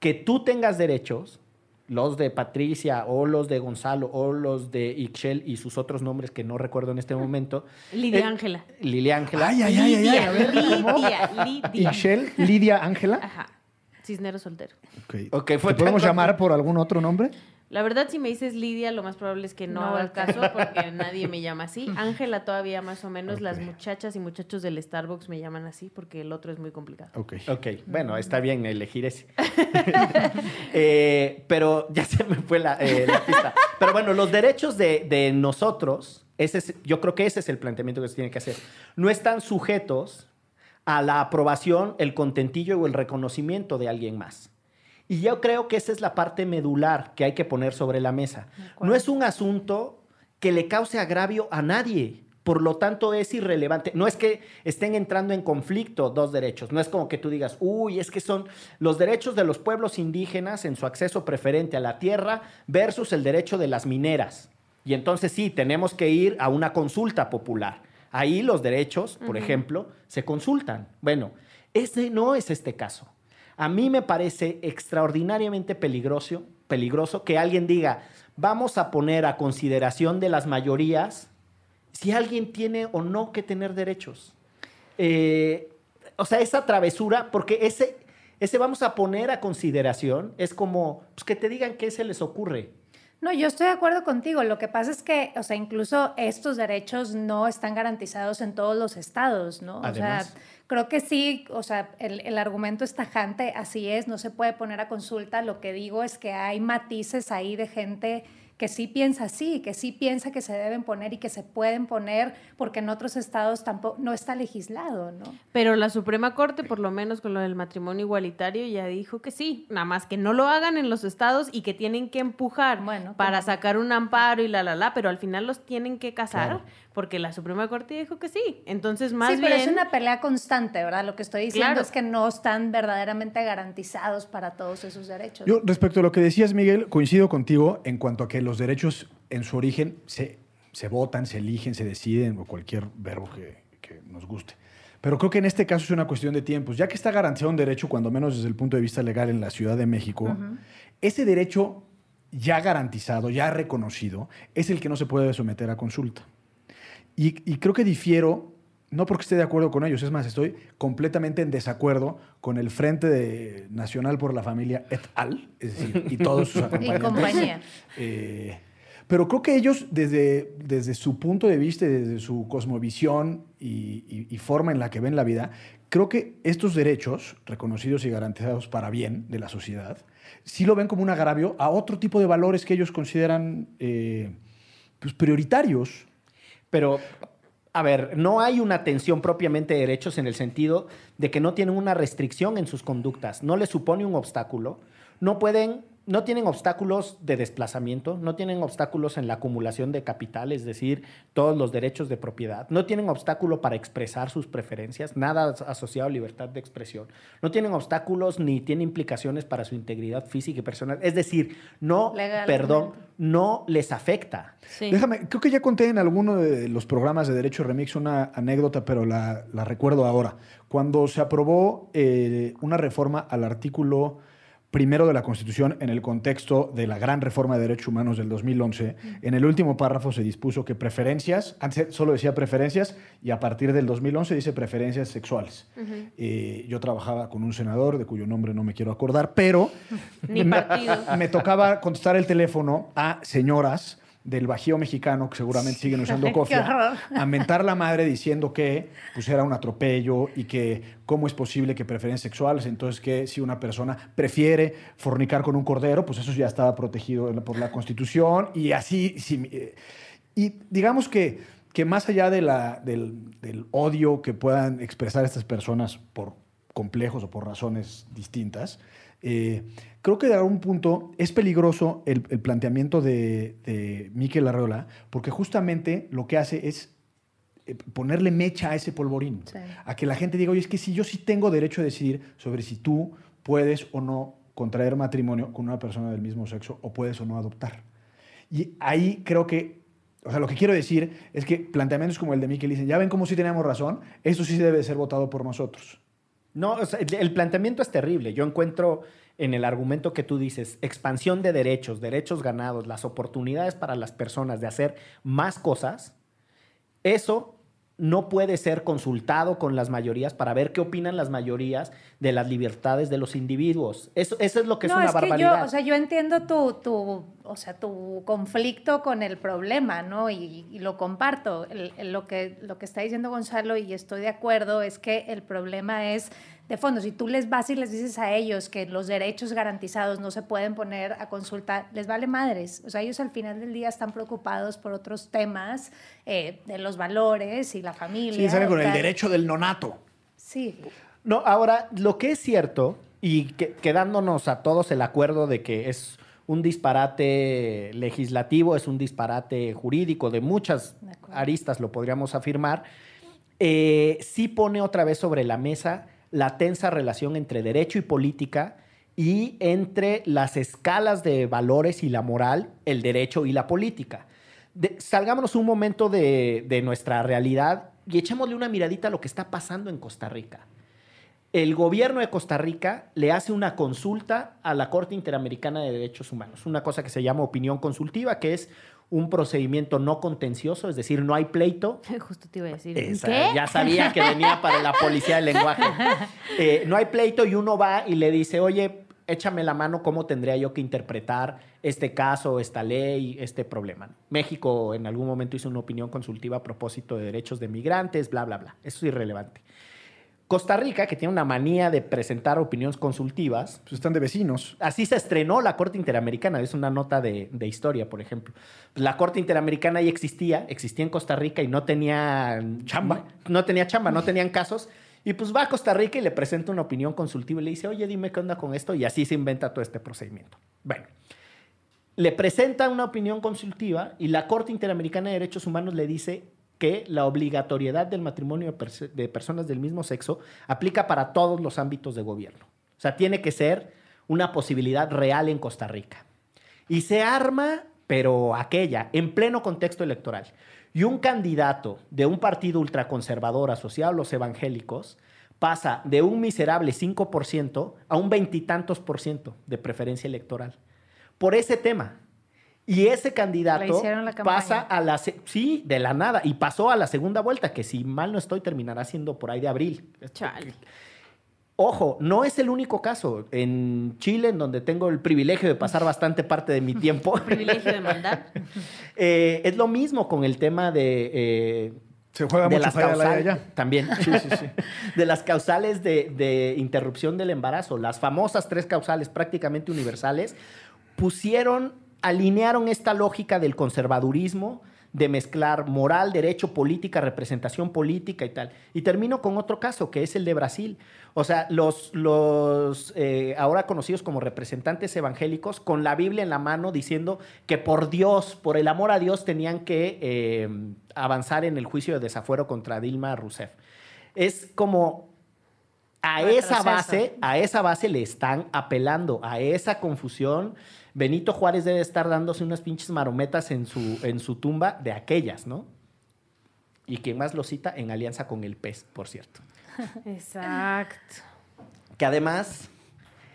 que tú tengas derechos, los de Patricia o los de Gonzalo o los de Ixchel y sus otros nombres que no recuerdo en este momento. Lidia Eh, Ángela. Lilia Ángela. Ay, ay, ay, ay, ay. A ver, ¿cómo? Lidia, Lidia. Michelle, Lidia, Ángela. Ajá. Cisnero soltero. Ok. Ok, fue ¿Te podemos llamar por algún otro nombre? La verdad, si me dices Lidia, lo más probable es que no, No haga voltea. caso porque nadie me llama así. Ángela todavía más o menos. Las muchachas y muchachos del Starbucks me llaman así porque el otro es muy complicado. Ok. Ok, bueno, está bien elegir ese. Eh, pero ya se me fue la, eh, la pista. Pero bueno, los derechos de, de nosotros, ese es- yo creo que ese es el planteamiento que se tiene que hacer. No están sujetos a la aprobación, el contentillo o el reconocimiento de alguien más. Y yo creo que esa es la parte medular que hay que poner sobre la mesa. No es un asunto que le cause agravio a nadie. Por lo tanto, es irrelevante. No es que estén entrando en conflicto dos derechos. No es como que tú digas, uy, es que son los derechos de los pueblos indígenas en su acceso preferente a la tierra versus el derecho de las mineras. Y entonces sí, tenemos que ir a una consulta popular. Ahí los derechos, por ejemplo, se consultan. Bueno, ese no es este caso. A mí me parece extraordinariamente peligroso, peligroso que alguien diga, vamos a poner a consideración de las mayorías si alguien tiene o no que tener derechos. Eh, o sea, esa travesura, porque ese, ese vamos a poner a consideración es como pues, que te digan qué se les ocurre. No, yo estoy de acuerdo contigo. Lo que pasa es que, o sea, incluso estos derechos no están garantizados en todos los estados, ¿no? Además. O sea, creo que sí, o sea, el, el argumento es tajante, así es, no se puede poner a consulta. Lo que digo es que hay matices ahí de gente que sí piensa así, que sí piensa que se deben poner y que se pueden poner porque en otros estados tampoco no está legislado, ¿no? Pero la Suprema Corte, por lo menos con lo del matrimonio igualitario, ya dijo que sí, nada más que no lo hagan en los estados y que tienen que empujar Bueno, para como- sacar un amparo y la la la, pero al final los tienen que casar Claro. Porque la Suprema Corte dijo que sí. Entonces, más sí, bien pero es una pelea constante, ¿verdad? Lo que estoy diciendo Claro. es que no están verdaderamente garantizados para todos esos derechos. Yo, respecto a lo que decías, Miguel, coincido contigo en cuanto a que los derechos en su origen se, se votan, se eligen, se deciden, o cualquier verbo que, que nos guste. Pero creo que en este caso es una cuestión de tiempos. Ya que está garantizado un derecho, cuando menos desde el punto de vista legal en la Ciudad de México, ese derecho ya garantizado, ya reconocido, es el que no se puede someter a consulta. Y, y creo que difiero, no porque esté de acuerdo con ellos, es más, estoy completamente en desacuerdo con el Frente de- Nacional por la Familia et al, es decir, y todos sus y acompañantes. compañía. Eh, pero creo que ellos, desde, desde su punto de vista, y desde su cosmovisión y, y- y forma en la que ven la vida, creo que estos derechos, reconocidos y garantizados para bien de la sociedad, sí lo ven como un agravio a otro tipo de valores que ellos consideran eh, pues, prioritarios. Pero, a ver, no hay una tensión propiamente de derechos en el sentido de que no tienen una restricción en sus conductas, no les supone un obstáculo, no pueden no tienen obstáculos de desplazamiento, no tienen obstáculos en la acumulación de capital, es decir, todos los derechos de propiedad, no tienen obstáculo para expresar sus preferencias, nada asociado a libertad de expresión, no tienen obstáculos ni tienen implicaciones para su integridad física y personal, es decir, no, perdón, no les afecta. Déjame, creo que ya conté en alguno de los programas de Derecho Remix una anécdota, pero la, recuerdo ahora. Cuando se aprobó eh, una reforma al artículo primero de la Constitución en el contexto de la gran reforma de derechos humanos del 2011. En el último párrafo se dispuso que preferencias, antes solo decía preferencias y a partir del 2011 dice preferencias sexuales. Eh, yo trabajaba con un senador de cuyo nombre no me quiero acordar, pero me, me tocaba contestar el teléfono a señoras del Bajío mexicano, que seguramente siguen usando cofia, a mentar la madre diciendo que pues, era un atropello y que cómo es posible que preferencias sexuales, entonces que si una persona prefiere fornicar con un cordero, pues eso ya estaba protegido por la Constitución y así. Eh, y digamos que, que más allá de la, del, del odio que puedan expresar estas personas por complejos o por razones distintas, eh, creo que de algún punto es peligroso el, planteamiento de, de Miquel Arreola, porque justamente lo que hace es eh, ponerle mecha a ese polvorín. A que la gente diga, oye, es que si yo sí tengo derecho a decidir sobre si tú puedes o no contraer matrimonio con una persona del mismo sexo o puedes o no adoptar. Y ahí creo que, o sea, lo que quiero decir es que planteamientos como el de Miquel dicen, ya ven cómo sí tenemos razón, esto sí debe ser votado por nosotros. No, el planteamiento es terrible. Yo encuentro en el argumento que tú dices, expansión de derechos, derechos ganados, las oportunidades para las personas de hacer más cosas, eso no puede ser consultado con las mayorías para ver qué opinan las mayorías de las libertades de los individuos. Eso, eso es lo que es una barbaridad. yo, o sea, yo entiendo tu, tu, o sea, tu conflicto con el problema, ¿no? Y, lo comparto. lo, que, lo que está diciendo Gonzalo, y estoy de acuerdo, es que el problema es de fondo, si tú les vas y les dices a ellos que los derechos garantizados no se pueden poner a consulta, les vale madres. O sea, ellos al final del día están preocupados por otros temas eh, de los valores y la familia. Sí, salen con el derecho del nonato. Sí. No, ahora, lo que es cierto, y quedándonos a todos el acuerdo de que es un disparate legislativo, es un disparate jurídico, de muchas aristas lo podríamos afirmar, eh, sí pone otra vez sobre la mesa la tensa relación entre derecho y política y entre las escalas de valores y la moral, el derecho y la política. salgámonos un momento de, de nuestra realidad y echémosle una miradita a lo que está pasando en Costa Rica. El gobierno de Costa Rica le hace una consulta a la Corte Interamericana de Derechos Humanos, una cosa que se llama opinión consultiva, que es un procedimiento no contencioso, es decir, no hay pleito. Justo te iba a decir. Ya sabía que venía para la policía del lenguaje. Eh, no hay pleito y uno va y le dice, oye, échame la mano cómo tendría yo que interpretar este caso, esta ley, este problema. México en algún momento hizo una opinión consultiva a propósito de derechos de migrantes, bla, bla, bla. Eso es irrelevante. Costa Rica, que tiene una manía de presentar opiniones consultivas. Pues están de vecinos. Así se estrenó la Corte Interamericana. Es una nota de, historia, por ejemplo. La Corte Interamericana ya existía, existía en Costa Rica y no tenía chamba. No tenía chamba, no tenían casos. Y pues va a Costa Rica y le presenta una opinión consultiva y le dice, oye, dime qué onda con esto. Y así se inventa todo este procedimiento. Bueno, le presenta una opinión consultiva y la Corte Interamericana de Derechos Humanos le dice, que la obligatoriedad del matrimonio de, personas del mismo sexo aplica para todos los ámbitos de gobierno. O sea, tiene que ser una posibilidad real en Costa Rica. Y se arma, pero aquella, en pleno contexto electoral. Y un candidato de un partido ultraconservador asociado a los evangélicos pasa de un miserable 5% a un veintitantos por ciento de preferencia electoral. Por ese tema, y ese candidato pasa a la... Sí, de la nada. Y pasó a la segunda vuelta, que si mal no estoy, terminará siendo por ahí de abril. Ojo, no es el único caso. En Chile, en donde tengo el privilegio de pasar bastante parte de mi tiempo. privilegio de mandar. Eh, es lo mismo con el tema de... Eh, se juega mucho las causales, También. Sí, sí, sí. de las causales de, de interrupción del embarazo. Las famosas tres causales prácticamente universales pusieron alinearon esta lógica del conservadurismo, de mezclar moral, derecho, política, representación política y tal. Y termino con otro caso, que es el de Brasil. O sea, los, los eh, ahora conocidos como representantes evangélicos, con la Biblia en la mano, diciendo que por Dios, por el amor a Dios, tenían que eh, avanzar en el juicio de desafuero contra Dilma Rousseff. Es como a esa base, a esa base le están apelando, a esa confusión. Benito Juárez debe estar dándose unas pinches marometas en su, en su tumba de aquellas, ¿no? Y quien más lo cita en alianza con el pez, por cierto. Exacto. Que además,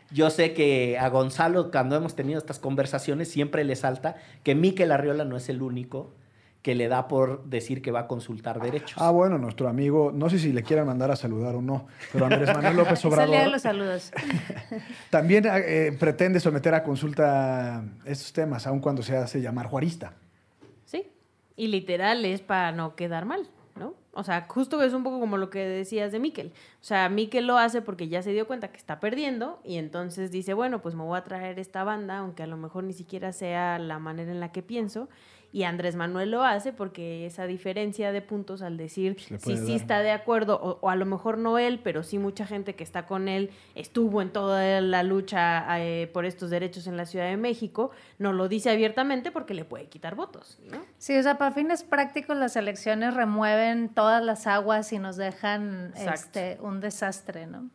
yo sé que a Gonzalo, cuando hemos tenido estas conversaciones, siempre le salta que Miquel Arriola no es el único que le da por decir que va a consultar derechos. Ah, bueno, nuestro amigo, no sé si le quieran mandar a saludar o no, pero Andrés Manuel López Obrador los saludos. también eh, pretende someter a consulta estos temas, aun cuando se hace llamar juarista. Sí, y literal es para no quedar mal, ¿no? O sea, justo es un poco como lo que decías de Miquel. O sea, Miquel lo hace porque ya se dio cuenta que está perdiendo y entonces dice, bueno, pues me voy a traer esta banda, aunque a lo mejor ni siquiera sea la manera en la que pienso. Y Andrés Manuel lo hace porque esa diferencia de puntos al decir si sí está de acuerdo, o, a lo mejor no él, pero sí mucha gente que está con él estuvo en toda la lucha eh, por estos derechos en la Ciudad de México, no lo dice abiertamente porque le puede quitar votos. ¿no? Sí, o sea, para fines prácticos las elecciones remueven todas las aguas y nos dejan este, un desastre, ¿no?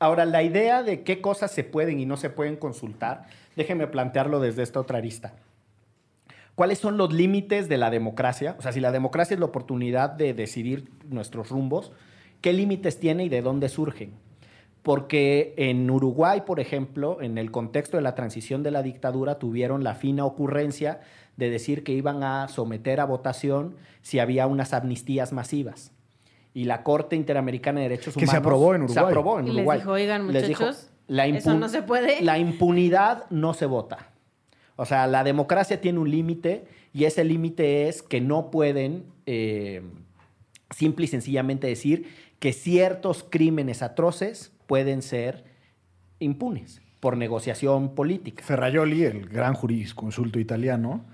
Ahora, la idea de qué cosas se pueden y no se pueden consultar, déjenme plantearlo desde esta otra arista. ¿Cuáles son los límites de la democracia? O sea, si la democracia es la oportunidad de decidir nuestros rumbos, ¿qué límites tiene y de dónde surgen? Porque en Uruguay, por ejemplo, en el contexto de la transición de la dictadura, tuvieron la fina ocurrencia de decir que iban a someter a votación si había unas amnistías masivas. Y la Corte Interamericana de Derechos Humanos... Que se aprobó en Uruguay. Se aprobó en Uruguay. les dijo, oigan, muchachos, la eso no se puede. La impunidad no se vota. O sea, la democracia tiene un límite y ese límite es que no pueden eh, simple y sencillamente decir que ciertos crímenes atroces pueden ser impunes por negociación política. Ferraioli, el gran jurisconsulto italiano,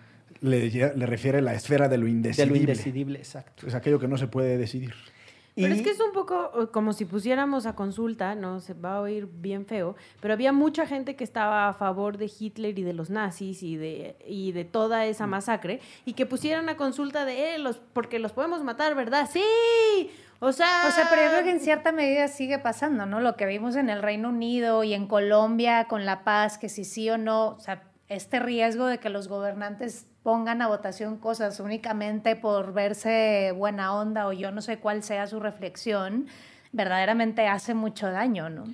le, le refiere a la esfera de lo indecidible. De lo indecidible, exacto. Es aquello que no se puede decidir. Pero es que es un poco eh, como si pusiéramos a consulta, no se va a oír bien feo, pero había mucha gente que estaba a favor de Hitler y de los nazis y de, y de toda esa mm. masacre y que pusieran a consulta de eh, los, porque los podemos matar, ¿verdad? Sí. O sea, o sea, pero yo creo que en cierta medida sigue pasando, ¿no? Lo que vimos en el Reino Unido y en Colombia con la paz, que si sí o no, o sea, este riesgo de que los gobernantes pongan a votación cosas únicamente por verse buena onda o yo no sé cuál sea su reflexión, verdaderamente hace mucho daño, ¿no?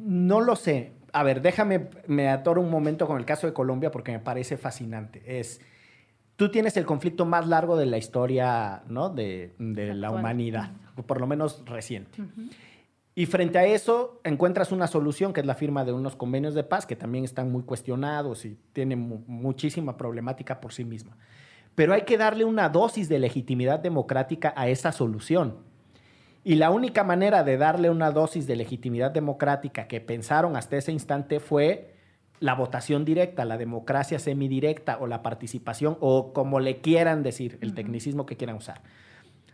No lo sé. A ver, déjame, me atoro un momento con el caso de Colombia porque me parece fascinante. Es, tú tienes el conflicto más largo de la historia, ¿no? De, la humanidad, por lo menos reciente. Y frente a eso encuentras una solución que es la firma de unos convenios de paz que también están muy cuestionados y tienen muchísima problemática por sí misma. Pero hay que darle una dosis de legitimidad democrática a esa solución. Y la única manera de darle una dosis de legitimidad democrática que pensaron hasta ese instante fue la votación directa, la democracia semidirecta o la participación o como le quieran decir, el tecnicismo que quieran usar.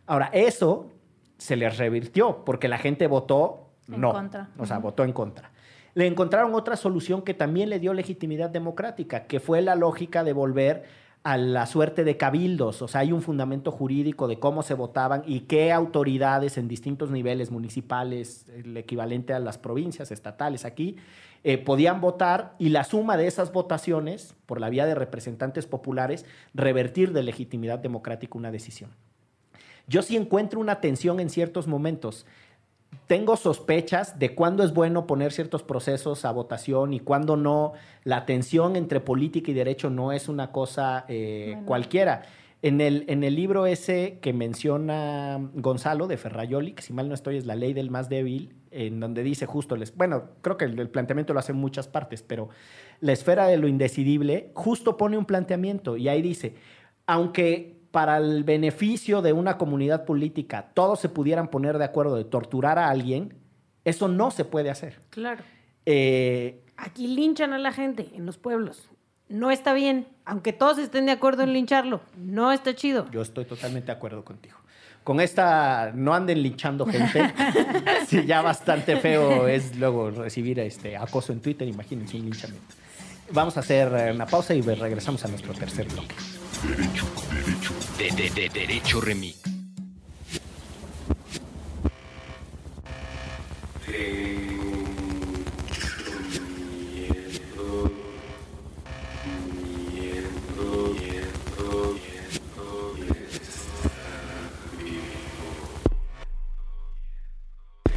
Ahora, eso se les revirtió porque la gente votó no. Contra. O sea, votó en contra. Le encontraron otra solución que también le dio legitimidad democrática, que fue la lógica de volver a la suerte de cabildos. O sea, hay un fundamento jurídico de cómo se votaban y qué autoridades en distintos niveles municipales, el equivalente a las provincias estatales aquí, eh, podían votar y la suma de esas votaciones, por la vía de representantes populares, revertir de legitimidad democrática una decisión. Yo sí encuentro una tensión en ciertos momentos. Tengo sospechas de cuándo es bueno poner ciertos procesos a votación y cuándo no. La tensión entre política y derecho no es una cosa eh, cualquiera. En el, en el libro ese que menciona Gonzalo de Ferrayoli, que si mal no estoy es La ley del más débil, en donde dice justo, les, bueno, creo que el, el planteamiento lo hace en muchas partes, pero la esfera de lo indecidible justo pone un planteamiento y ahí dice, aunque para el beneficio de una comunidad política todos se pudieran poner de acuerdo de torturar a alguien, eso no se puede hacer. Claro. Eh, Aquí linchan a la gente en los pueblos. no está bien, aunque todos estén de acuerdo en lincharlo, no está chido. Yo estoy totalmente de acuerdo contigo. Con esta, no anden linchando gente. sí, ya bastante feo es luego recibir este acoso en Twitter, imagínense un linchamiento. Vamos a hacer eh, una pausa y regresamos a nuestro tercer bloque. De, de, de Derecho Remix.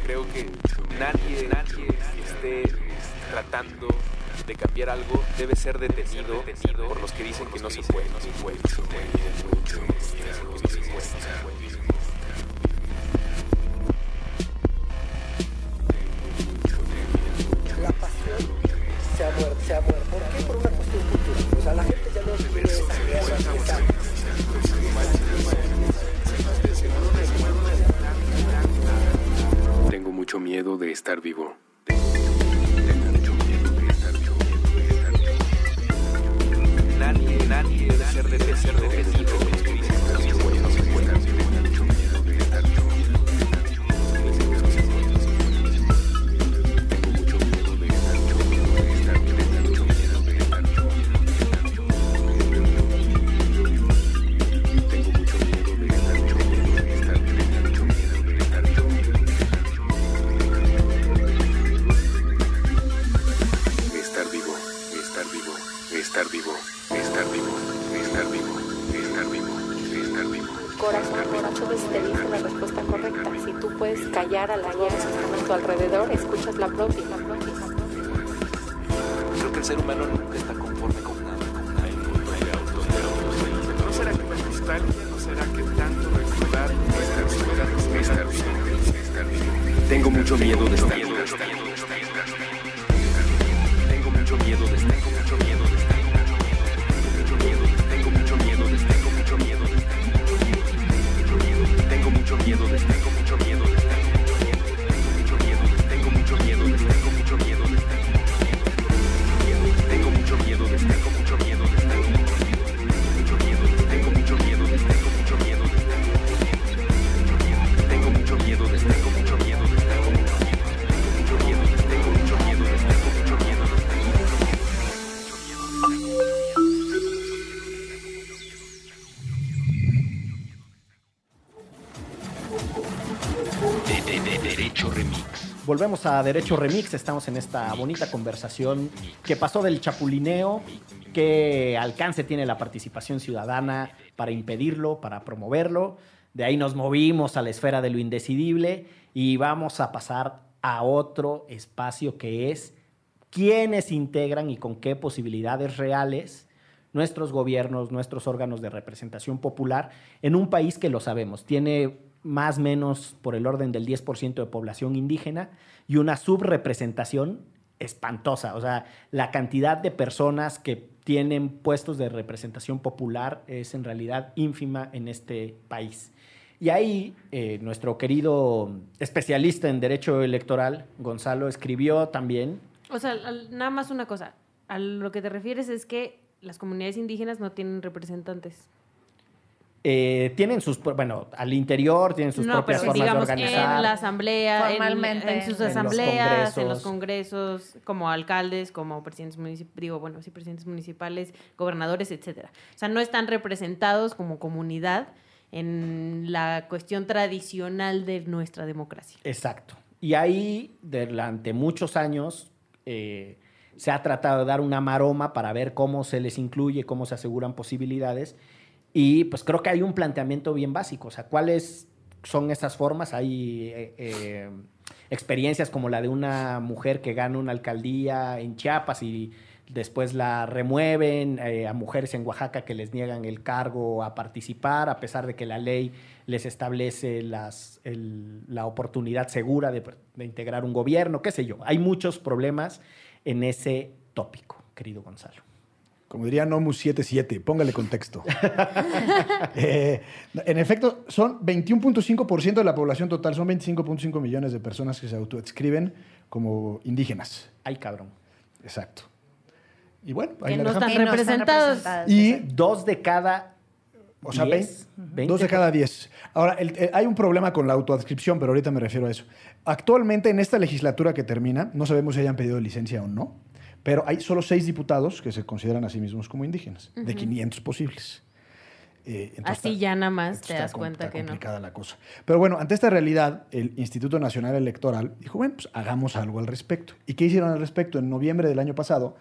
Creo que nadie, nadie esté tratando de cambiar algo debe ser detenido, por los que dicen que no se puede, no se puede. no se puede, no se puede, no se puede. la pasión se ha muerto, se ha muerto. ¿Por qué? Por una cuestión cultural. O sea, la gente ya no quiere esa guerra, esa- Tengo mucho miedo de estar vivo. Tu alrededor, escuchas la propia, la propia, la propia. Creo que el ser humano nunca está conforme con nada, con nada. ¿No será que me nostalgia? ¿No será que tanto recordar. Tengo mucho miedo de estar Volvemos a Derecho Remix, estamos en esta bonita conversación que pasó del chapulineo, qué alcance tiene la participación ciudadana para impedirlo, para promoverlo. De ahí nos movimos a la esfera de lo indecidible y vamos a pasar a otro espacio que es quiénes integran y con qué posibilidades reales nuestros gobiernos, nuestros órganos de representación popular en un país que lo sabemos, tiene más o menos por el orden del 10% de población indígena y una subrepresentación espantosa. O sea, la cantidad de personas que tienen puestos de representación popular es en realidad ínfima en este país. Y ahí eh, nuestro querido especialista en derecho electoral, Gonzalo, escribió también O sea, nada más una cosa. A lo que te refieres es que las comunidades indígenas no tienen representantes. Eh, tienen sus, bueno, al interior tienen sus no, propias pero formas digamos de organizar. en la asamblea, en- Formalmente. en, sus En los asambleas, en los congresos. congresos, como alcaldes, como presidentes municipales, digo, bueno, sí, presidentes municipales, gobernadores, etcétera. O sea, no están representados como comunidad en la cuestión tradicional de nuestra democracia. Exacto. Y ahí, durante muchos años, eh, se ha tratado de dar una maroma para ver cómo se les incluye, cómo se aseguran posibilidades. Y pues creo que hay un planteamiento bien básico. O sea, ¿cuáles son esas formas? Hay eh, eh, experiencias como la de una mujer que gana una alcaldía en Chiapas y después la remueven, eh, a mujeres en Oaxaca que les niegan el cargo a participar, a pesar de que la ley les establece la oportunidad segura de integrar un gobierno, qué sé yo. Hay muchos problemas en ese tópico, querido Gonzalo. Como diría Nomus 77, póngale contexto. Eh, en efecto, son 21.5% de la población total, son 25.5 millones de personas que se autoadscriben como indígenas. Ay, cabrón. Exacto. Y bueno, ahí Que la no están representados. representadas, Y. Dos de cada O sea, diez, vein- 20. dos de cada diez. Ahora, el- el- hay un problema con la autoadscripción, pero ahorita me refiero a eso. Actualmente, en esta legislatura que termina, no sabemos si hayan pedido licencia o no, pero hay solo seis diputados que se consideran a sí mismos como indígenas, de 500 posibles. Eh, Así está- ya nada más te das cuenta está que no. la cosa. Pero bueno, ante esta realidad, el Instituto Nacional Electoral dijo, bueno, pues hagamos algo al respecto. ¿Y qué hicieron al respecto? En noviembre del año pasado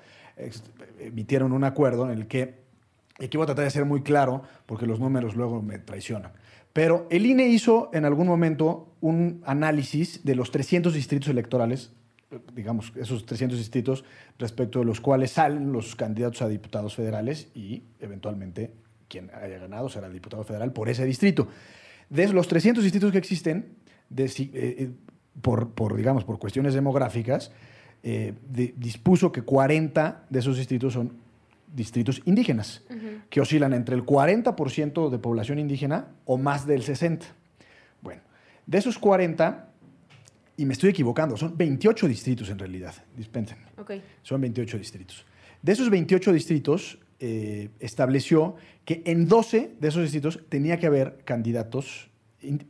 emitieron un acuerdo en el que, y aquí voy a tratar de ser muy claro, porque los números luego me traicionan. Pero el INE hizo en algún momento un análisis de los 300 distritos electorales, digamos, esos 300 distritos respecto de los cuales salen los candidatos a diputados federales y eventualmente quien haya ganado será el diputado federal por ese distrito. De los 300 distritos que existen, de eh, eh, por, por, digamos, por cuestiones demográficas, eh, de- dispuso que 40 de esos distritos son distritos indígenas, que oscilan entre el 40% de población indígena o más del 60%. Bueno, de esos 40, y me estoy equivocando, son 28 distritos en realidad, dispensen. Ok. Son 28 distritos. De esos 28 distritos, eh, estableció que en 12 de esos distritos tenía que haber candidatos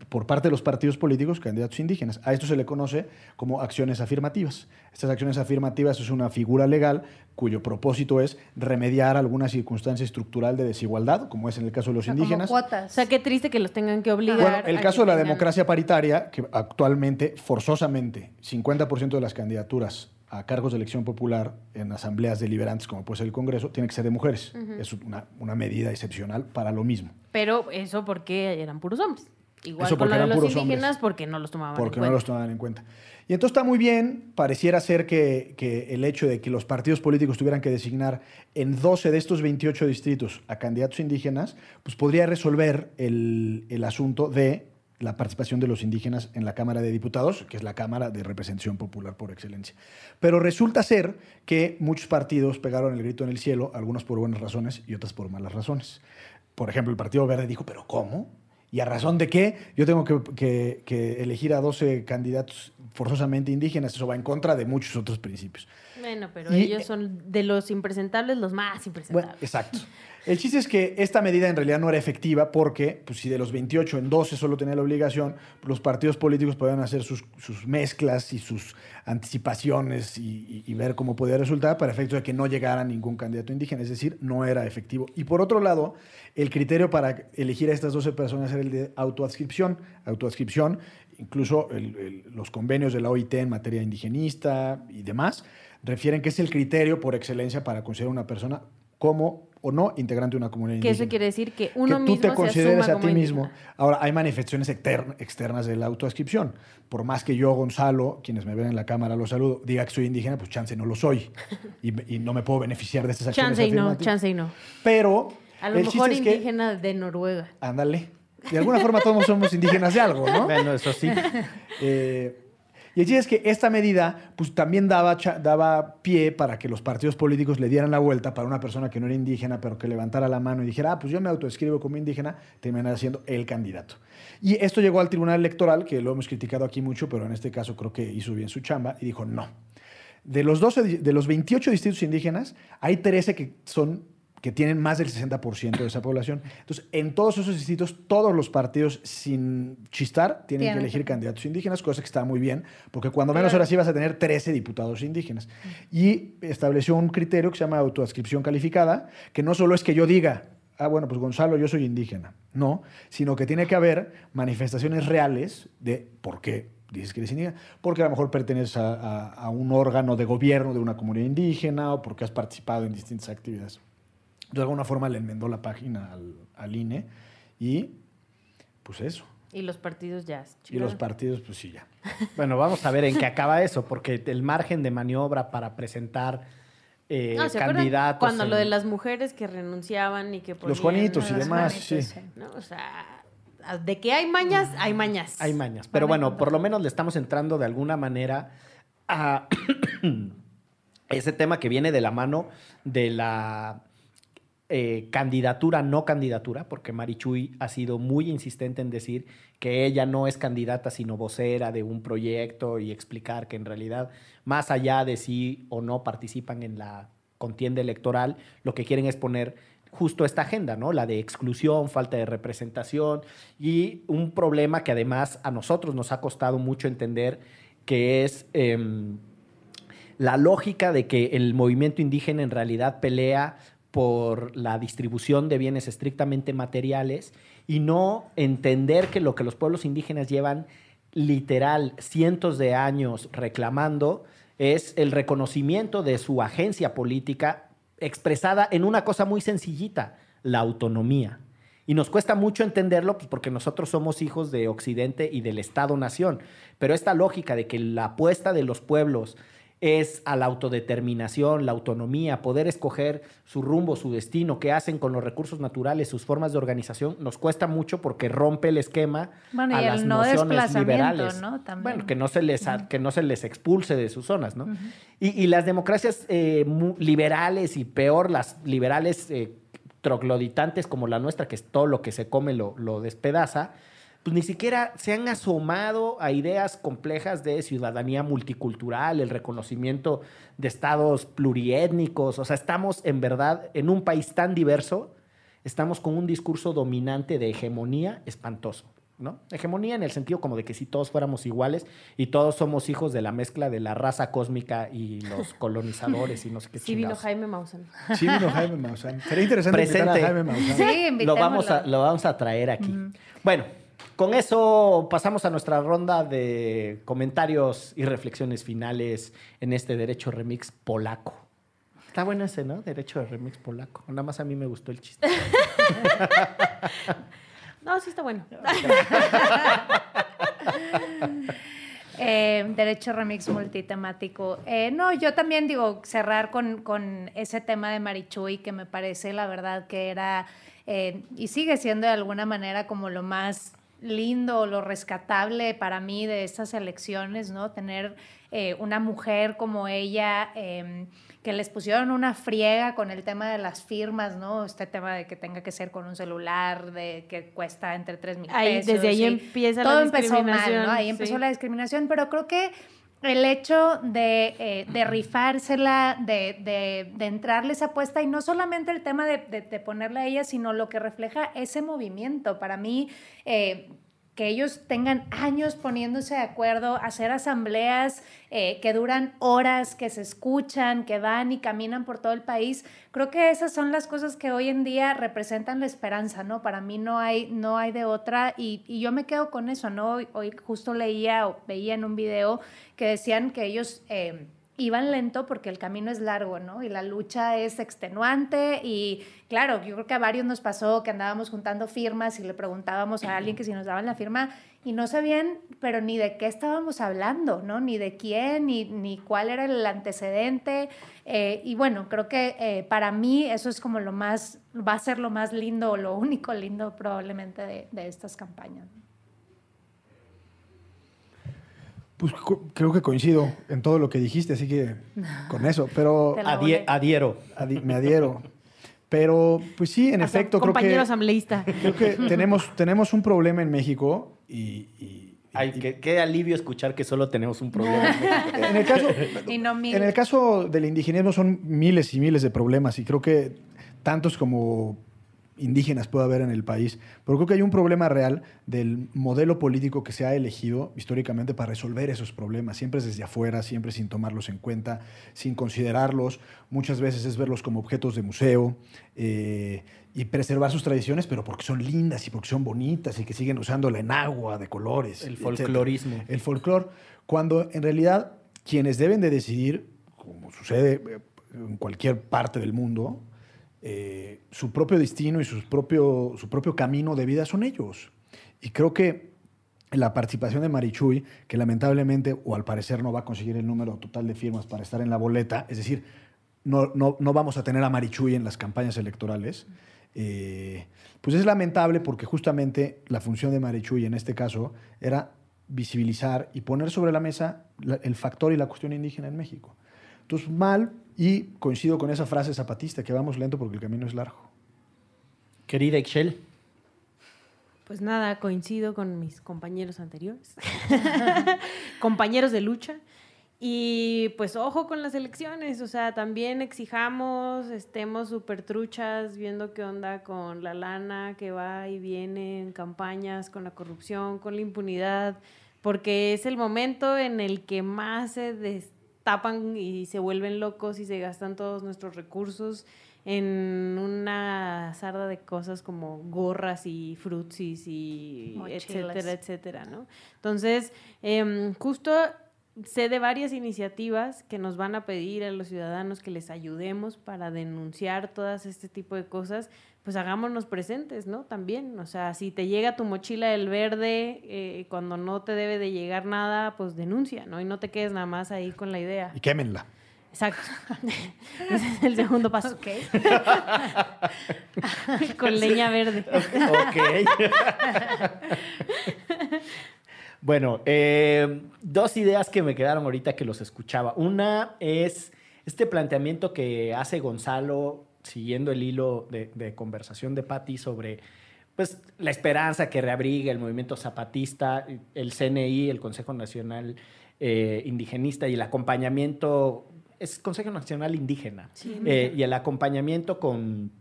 por parte de los partidos políticos, candidatos indígenas. A esto se le conoce como acciones afirmativas. Estas acciones afirmativas es una figura legal cuyo propósito es remediar alguna circunstancia estructural de desigualdad, como es en el caso de los O sea, como indígenas. O cuotas. sea, qué triste que los tengan que obligar. Bueno, el a caso de la tengan- democracia paritaria, que actualmente, forzosamente, 50% de las candidaturas a cargos de elección popular en asambleas deliberantes, como puede ser el Congreso, tiene que ser de mujeres. Es una, una medida excepcional para lo mismo. Pero eso porque eran puros hombres. Igual Eso con porque lo de eran los puros indígenas hombres. porque no los tomaban porque en no cuenta. los tomaban en cuenta. Y entonces está muy bien, pareciera ser que, que el hecho de que los partidos políticos tuvieran que designar en 12 de estos 28 distritos a candidatos indígenas, pues podría resolver el, el asunto de la participación de los indígenas en la Cámara de Diputados, que es la Cámara de Representación Popular por excelencia. Pero resulta ser que muchos partidos pegaron el grito en el cielo, algunos por buenas razones y otras por malas razones. Por ejemplo, el Partido Verde dijo, ¿pero cómo? ¿Y a razón de qué? Yo tengo que, que- elegir a 12 candidatos forzosamente indígenas. Eso va en contra de muchos otros principios. Bueno, pero Y- ellos son de los impresentables los más Bueno, impresentables. exacto. El chiste es que esta medida en realidad no era efectiva porque, pues, si de los 28 en 12 solo tenía la obligación, los partidos políticos podían hacer sus, sus mezclas y sus anticipaciones y, y- y ver cómo podía resultar para efecto de que no llegara ningún candidato indígena. Es decir, no era efectivo. Y por otro lado, el criterio para elegir a estas 12 personas era el de autoadscripción. Autoadscripción, incluso el- el- los convenios de la OIT en materia indigenista y demás, refieren que es el criterio por excelencia para considerar una persona como o no integrante de una comunidad que indígena. eso quiere decir que que uno tú mismo te consideres a ti mismo. indígena. Ahora, hay manifestaciones exter- externas de la autoascripción. Por más que yo, Gonzalo, quienes me ven en la cámara, lo saludo, diga que soy indígena, pues chance no lo soy. Y, no me puedo beneficiar de estas acciones Chance y no, chance y no. Pero A lo el mejor chiste es que... indígena de Noruega. Ándale. De alguna forma todos somos indígenas de algo, ¿no? Bueno, eso sí. Eh, y chiste es que esta medida pues, también daba, daba pie para que los partidos políticos le dieran la vuelta para una persona que no era indígena, pero que levantara la mano y dijera, ah, pues yo me autoescribo como indígena, terminara siendo el candidato. Y esto llegó al Tribunal Electoral, que lo hemos criticado aquí mucho, pero en este caso creo que hizo bien su chamba, y dijo, no. De los, 12, di- de los 28 distritos indígenas, hay 13 que son que tienen más del 60% de esa población. Entonces, en todos esos distritos, todos los partidos, sin chistar, tienen que elegir candidatos indígenas, cosa que está muy bien, porque cuando menos ahora sí vas a tener 13 diputados indígenas. Y estableció un criterio que se llama autoadscripción calificada, que no solo es que yo diga, ah, bueno, pues Gonzalo, yo soy indígena, no, sino que tiene que haber manifestaciones reales de por qué dices que eres indígena, porque a lo mejor perteneces a, a- a un órgano de gobierno de una comunidad indígena o porque has participado en distintas actividades. De alguna forma le enmendó la página al, al INE y pues eso. Y los partidos ya. Y los partidos, pues sí, ya. Bueno, vamos a ver en qué acaba eso, porque el margen de maniobra para presentar eh, No, ¿se acuerdan candidatos. Cuando en- lo de las mujeres que renunciaban y que Los Juanitos y demás, Juanitos, sí. ¿no? O sea, de que hay mañas, hay mañas. Hay mañas. Pero bueno, por lo menos le estamos entrando de alguna manera a ese tema que viene de la mano de la eh, candidatura, no candidatura, porque Marichuy ha sido muy insistente en decir que ella no es candidata, sino vocera de un proyecto y explicar que en realidad, más allá de si o no participan en la contienda electoral, lo que quieren es poner justo esta agenda, ¿no? La de exclusión, falta de representación y un problema que además a nosotros nos ha costado mucho entender, que es em, la lógica de que el movimiento indígena en realidad pelea por la distribución de bienes estrictamente materiales y no entender que lo que los pueblos indígenas llevan literal cientos de años reclamando es el reconocimiento de su agencia política expresada en una cosa muy sencillita, la autonomía. Y nos cuesta mucho entenderlo pues, porque nosotros somos hijos de Occidente y del Estado-Nación. Pero esta lógica de que la apuesta de los pueblos es a la autodeterminación, la autonomía, poder escoger su rumbo, su destino, qué hacen con los recursos naturales, sus formas de organización, nos cuesta mucho porque rompe el esquema Bueno, a y las el no nociones desplazamiento, liberales. ¿no? También. Bueno, que no se les, que no se les expulse de sus zonas, ¿no? y, y las democracias eh, liberales y peor, las liberales eh, trogloditantes como la nuestra, que es todo lo que se come lo, lo despedaza, pues ni siquiera se han asomado a ideas complejas de ciudadanía multicultural, el reconocimiento de estados pluriétnicos. O sea, estamos en verdad en un país tan diverso, estamos con un discurso dominante de hegemonía espantoso. ¿no? Hegemonía en el sentido como de que si todos fuéramos iguales y todos somos hijos de la mezcla de la raza cósmica y los colonizadores y no sé qué Sí vino. Jaime Maussan. Sí, vino Jaime Maussan. Sería interesante invitar a Presente. Jaime Maussan. Sí, lo vamos, a, lo vamos a traer aquí. Bueno, con eso pasamos a nuestra ronda de comentarios y reflexiones finales en este Derecho Remix polaco. Está bueno ese, ¿no? Derecho de Remix polaco. Nada más a mí me gustó el chiste. No, sí está bueno. Eh, derecho remix multitemático. Eh, no, yo también digo cerrar con, con ese tema de Marichuy que me parece la verdad que era eh, y sigue siendo de alguna manera como lo más lindo, lo rescatable para mí de estas elecciones, ¿no? Tener eh, una mujer como ella eh, que les pusieron una friega con el tema de las firmas, ¿no? Este tema de que tenga que ser con un celular, de que cuesta entre 3 mil Ahí, pesos. desde ahí empieza la todo empezó mal, discriminación, ¿no? Ahí empezó sí. la discriminación, pero creo que el hecho de, eh, de rifársela, de, de, de entrarle esa apuesta, y no solamente el tema de, ponerla a ella, sino lo que refleja ese movimiento. Para mí, eh, que ellos tengan años poniéndose de acuerdo, hacer asambleas eh, que duran horas, que se escuchan, que van y caminan por todo el país. Creo que esas son las cosas que hoy en día representan la esperanza, ¿no? Para mí no hay, no hay de otra y, yo me quedo con eso, ¿no? Hoy, hoy justo leía o veía en un video que decían que ellos... eh, iban lento porque el camino es largo, ¿no? Y la lucha es extenuante y claro, yo creo que a varios nos pasó que andábamos juntando firmas y le preguntábamos a alguien que si nos daban la firma y no sabían, pero ni de qué estábamos hablando, ¿no? Ni de quién, ni, ni cuál era el antecedente. Eh, y bueno, creo que eh, para mí eso es como lo más, va a ser lo más lindo o lo único lindo probablemente de, de estas campañas. Pues creo que coincido en todo lo que dijiste, así que con eso, pero Adie- adhiero. adi- me adhiero. Pero, pues sí, en Hasta efecto, creo compañero que, asambleísta. creo que tenemos, tenemos un problema en México y, y- Ay, y- qué, qué alivio escuchar que solo tenemos un problema. en, el caso, Y no mil. en el caso del indigenismo son miles y miles de problemas y creo que tantos como indígenas puede haber en el país, pero creo que hay un problema real del modelo político que se ha elegido históricamente para resolver esos problemas, siempre es desde afuera, siempre sin tomarlos en cuenta, sin considerarlos, muchas veces es verlos como objetos de museo eh, y preservar sus tradiciones, pero porque son lindas y porque son bonitas y que siguen usando la enagua de colores. El etcétera. folclorismo. El folclore, cuando en realidad quienes deben de decidir, como sucede eh, en cualquier parte del mundo, eh, su propio destino y sus propio, su propio camino de vida son ellos. Y creo que la participación de Marichuy, que lamentablemente o al parecer no va a conseguir el número total de firmas para estar en la boleta, es decir, no, no, no vamos a tener a Marichuy en las campañas electorales, eh, pues es lamentable porque justamente la función de Marichuy en este caso era visibilizar y poner sobre la mesa el factor y la cuestión indígena en México. Entonces, mal, y coincido con esa frase zapatista, que vamos lento porque el camino es largo. Querida Excel. Pues nada, coincido con mis compañeros anteriores, compañeros de lucha. Y pues ojo con las elecciones, o sea, también exijamos, estemos súper truchas, viendo qué onda con la lana que va y viene en campañas, con la corrupción, con la impunidad, porque es el momento en el que más se destapan y se vuelven locos y se gastan todos nuestros recursos en una sarda de cosas como gorras y frutsis y Mochilas. etcétera, etcétera, ¿no? Entonces, em, justo sé de varias iniciativas que nos van a pedir a los ciudadanos que les ayudemos para denunciar todas este tipo de cosas, pues hagámonos presentes, ¿no? También, o sea, si te llega tu mochila del verde eh, cuando no te debe de llegar nada, pues denuncia, ¿no? Y no te quedes nada más ahí con la idea. Y quémenla. Exacto. Ese es el segundo paso. Ok. con leña verde. Ok. bueno, eh, dos ideas que me quedaron ahorita que los escuchaba. Una es este planteamiento que hace Gonzalo, siguiendo el hilo de, de conversación de Patti sobre pues, la esperanza que reabriga el movimiento zapatista, el CNI, el Consejo Nacional eh, Indigenista y el acompañamiento, es Consejo Nacional Indígena, eh, y el acompañamiento con,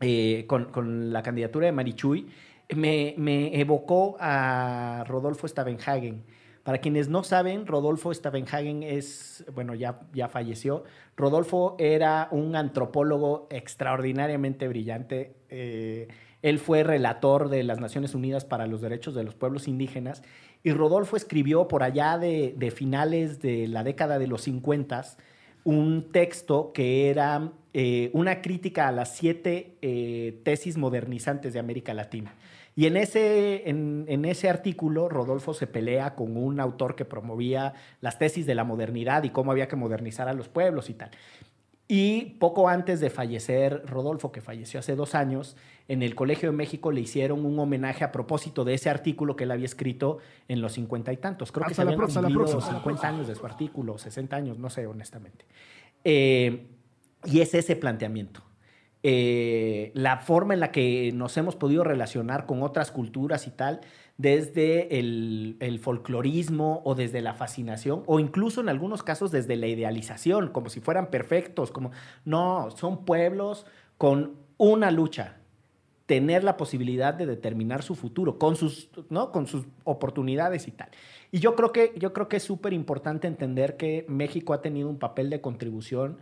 eh, con, con la candidatura de Marichuy, me, me evocó a Rodolfo Stavenhagen. Para quienes no saben, Rodolfo Stavenhagen es, bueno, ya, ya falleció. Rodolfo era un antropólogo extraordinariamente brillante. Eh, él fue relator de las Naciones Unidas para los Derechos de los Pueblos Indígenas y Rodolfo escribió por allá de, finales de la década de los 50 un texto que era eh, una crítica a las siete eh, tesis modernizantes de América Latina. Y en ese, en, en ese artículo, Rodolfo se pelea con un autor que promovía las tesis de la modernidad y cómo había que modernizar a los pueblos y tal. Y poco antes de fallecer Rodolfo, que falleció hace dos años, en el Colegio de México le hicieron un homenaje a propósito de ese artículo que él había escrito en los cincuenta y tantos. Creo que se habían próxima, cumplido. 50 años de su artículo, 60 años, no sé, honestamente. Eh, y es ese planteamiento. Eh, la forma en la que nos hemos podido relacionar con otras culturas y tal, desde el, folclorismo o desde la fascinación, o incluso en algunos casos desde la idealización, como si fueran perfectos, como no, son pueblos con una lucha, tener la posibilidad de determinar su futuro con sus, ¿no? con sus oportunidades y tal. Y yo creo que, yo creo que es súper importante entender que México ha tenido un papel de contribución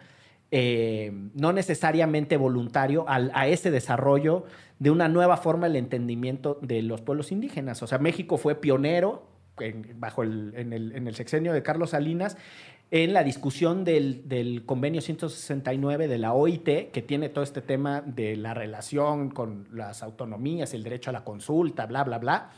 eh, no necesariamente voluntario a ese desarrollo de una nueva forma del entendimiento de los pueblos indígenas. O sea, México fue pionero en, bajo el, en, el, en el sexenio de Carlos Salinas en la discusión del, del convenio 169 de la OIT, que tiene todo este tema de la relación con las autonomías, el derecho a la consulta, bla, bla, bla.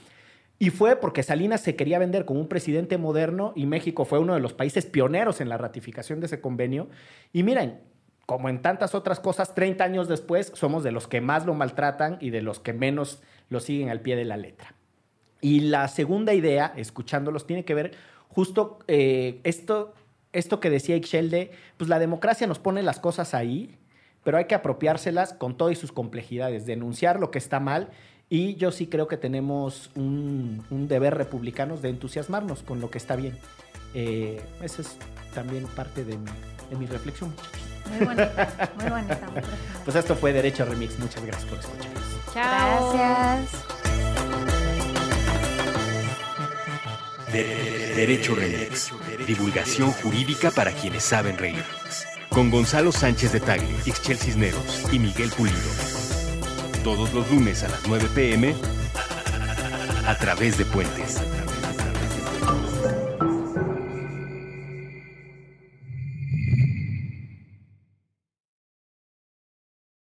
Y fue porque Salinas se quería vender como un presidente moderno y México fue uno de los países pioneros en la ratificación de ese convenio. Y miren, como en tantas otras cosas, 30 años después somos de los que más lo maltratan y de los que menos lo siguen al pie de la letra. Y la segunda idea, escuchándolos, tiene que ver justo eh, esto, esto que decía Ixchel pues la democracia nos pone las cosas ahí, pero hay que apropiárselas con todas sus complejidades, denunciar lo que está mal. Y yo sí creo que tenemos un, un deber republicanos de entusiasmarnos con lo que está bien. Eh, esa es también parte de mi, de mi reflexión. Muy bonita, muy bonita. Pues esto fue Derecho Remix. Muchas gracias por escucharnos. Chao. Gracias. De- Derecho Remix. Divulgación jurídica para quienes saben reír. Con Gonzalo Sánchez de Tagle, Ixchel Cisneros y Miguel Pulido. Todos los lunes a las 9 pm a través de Puentes.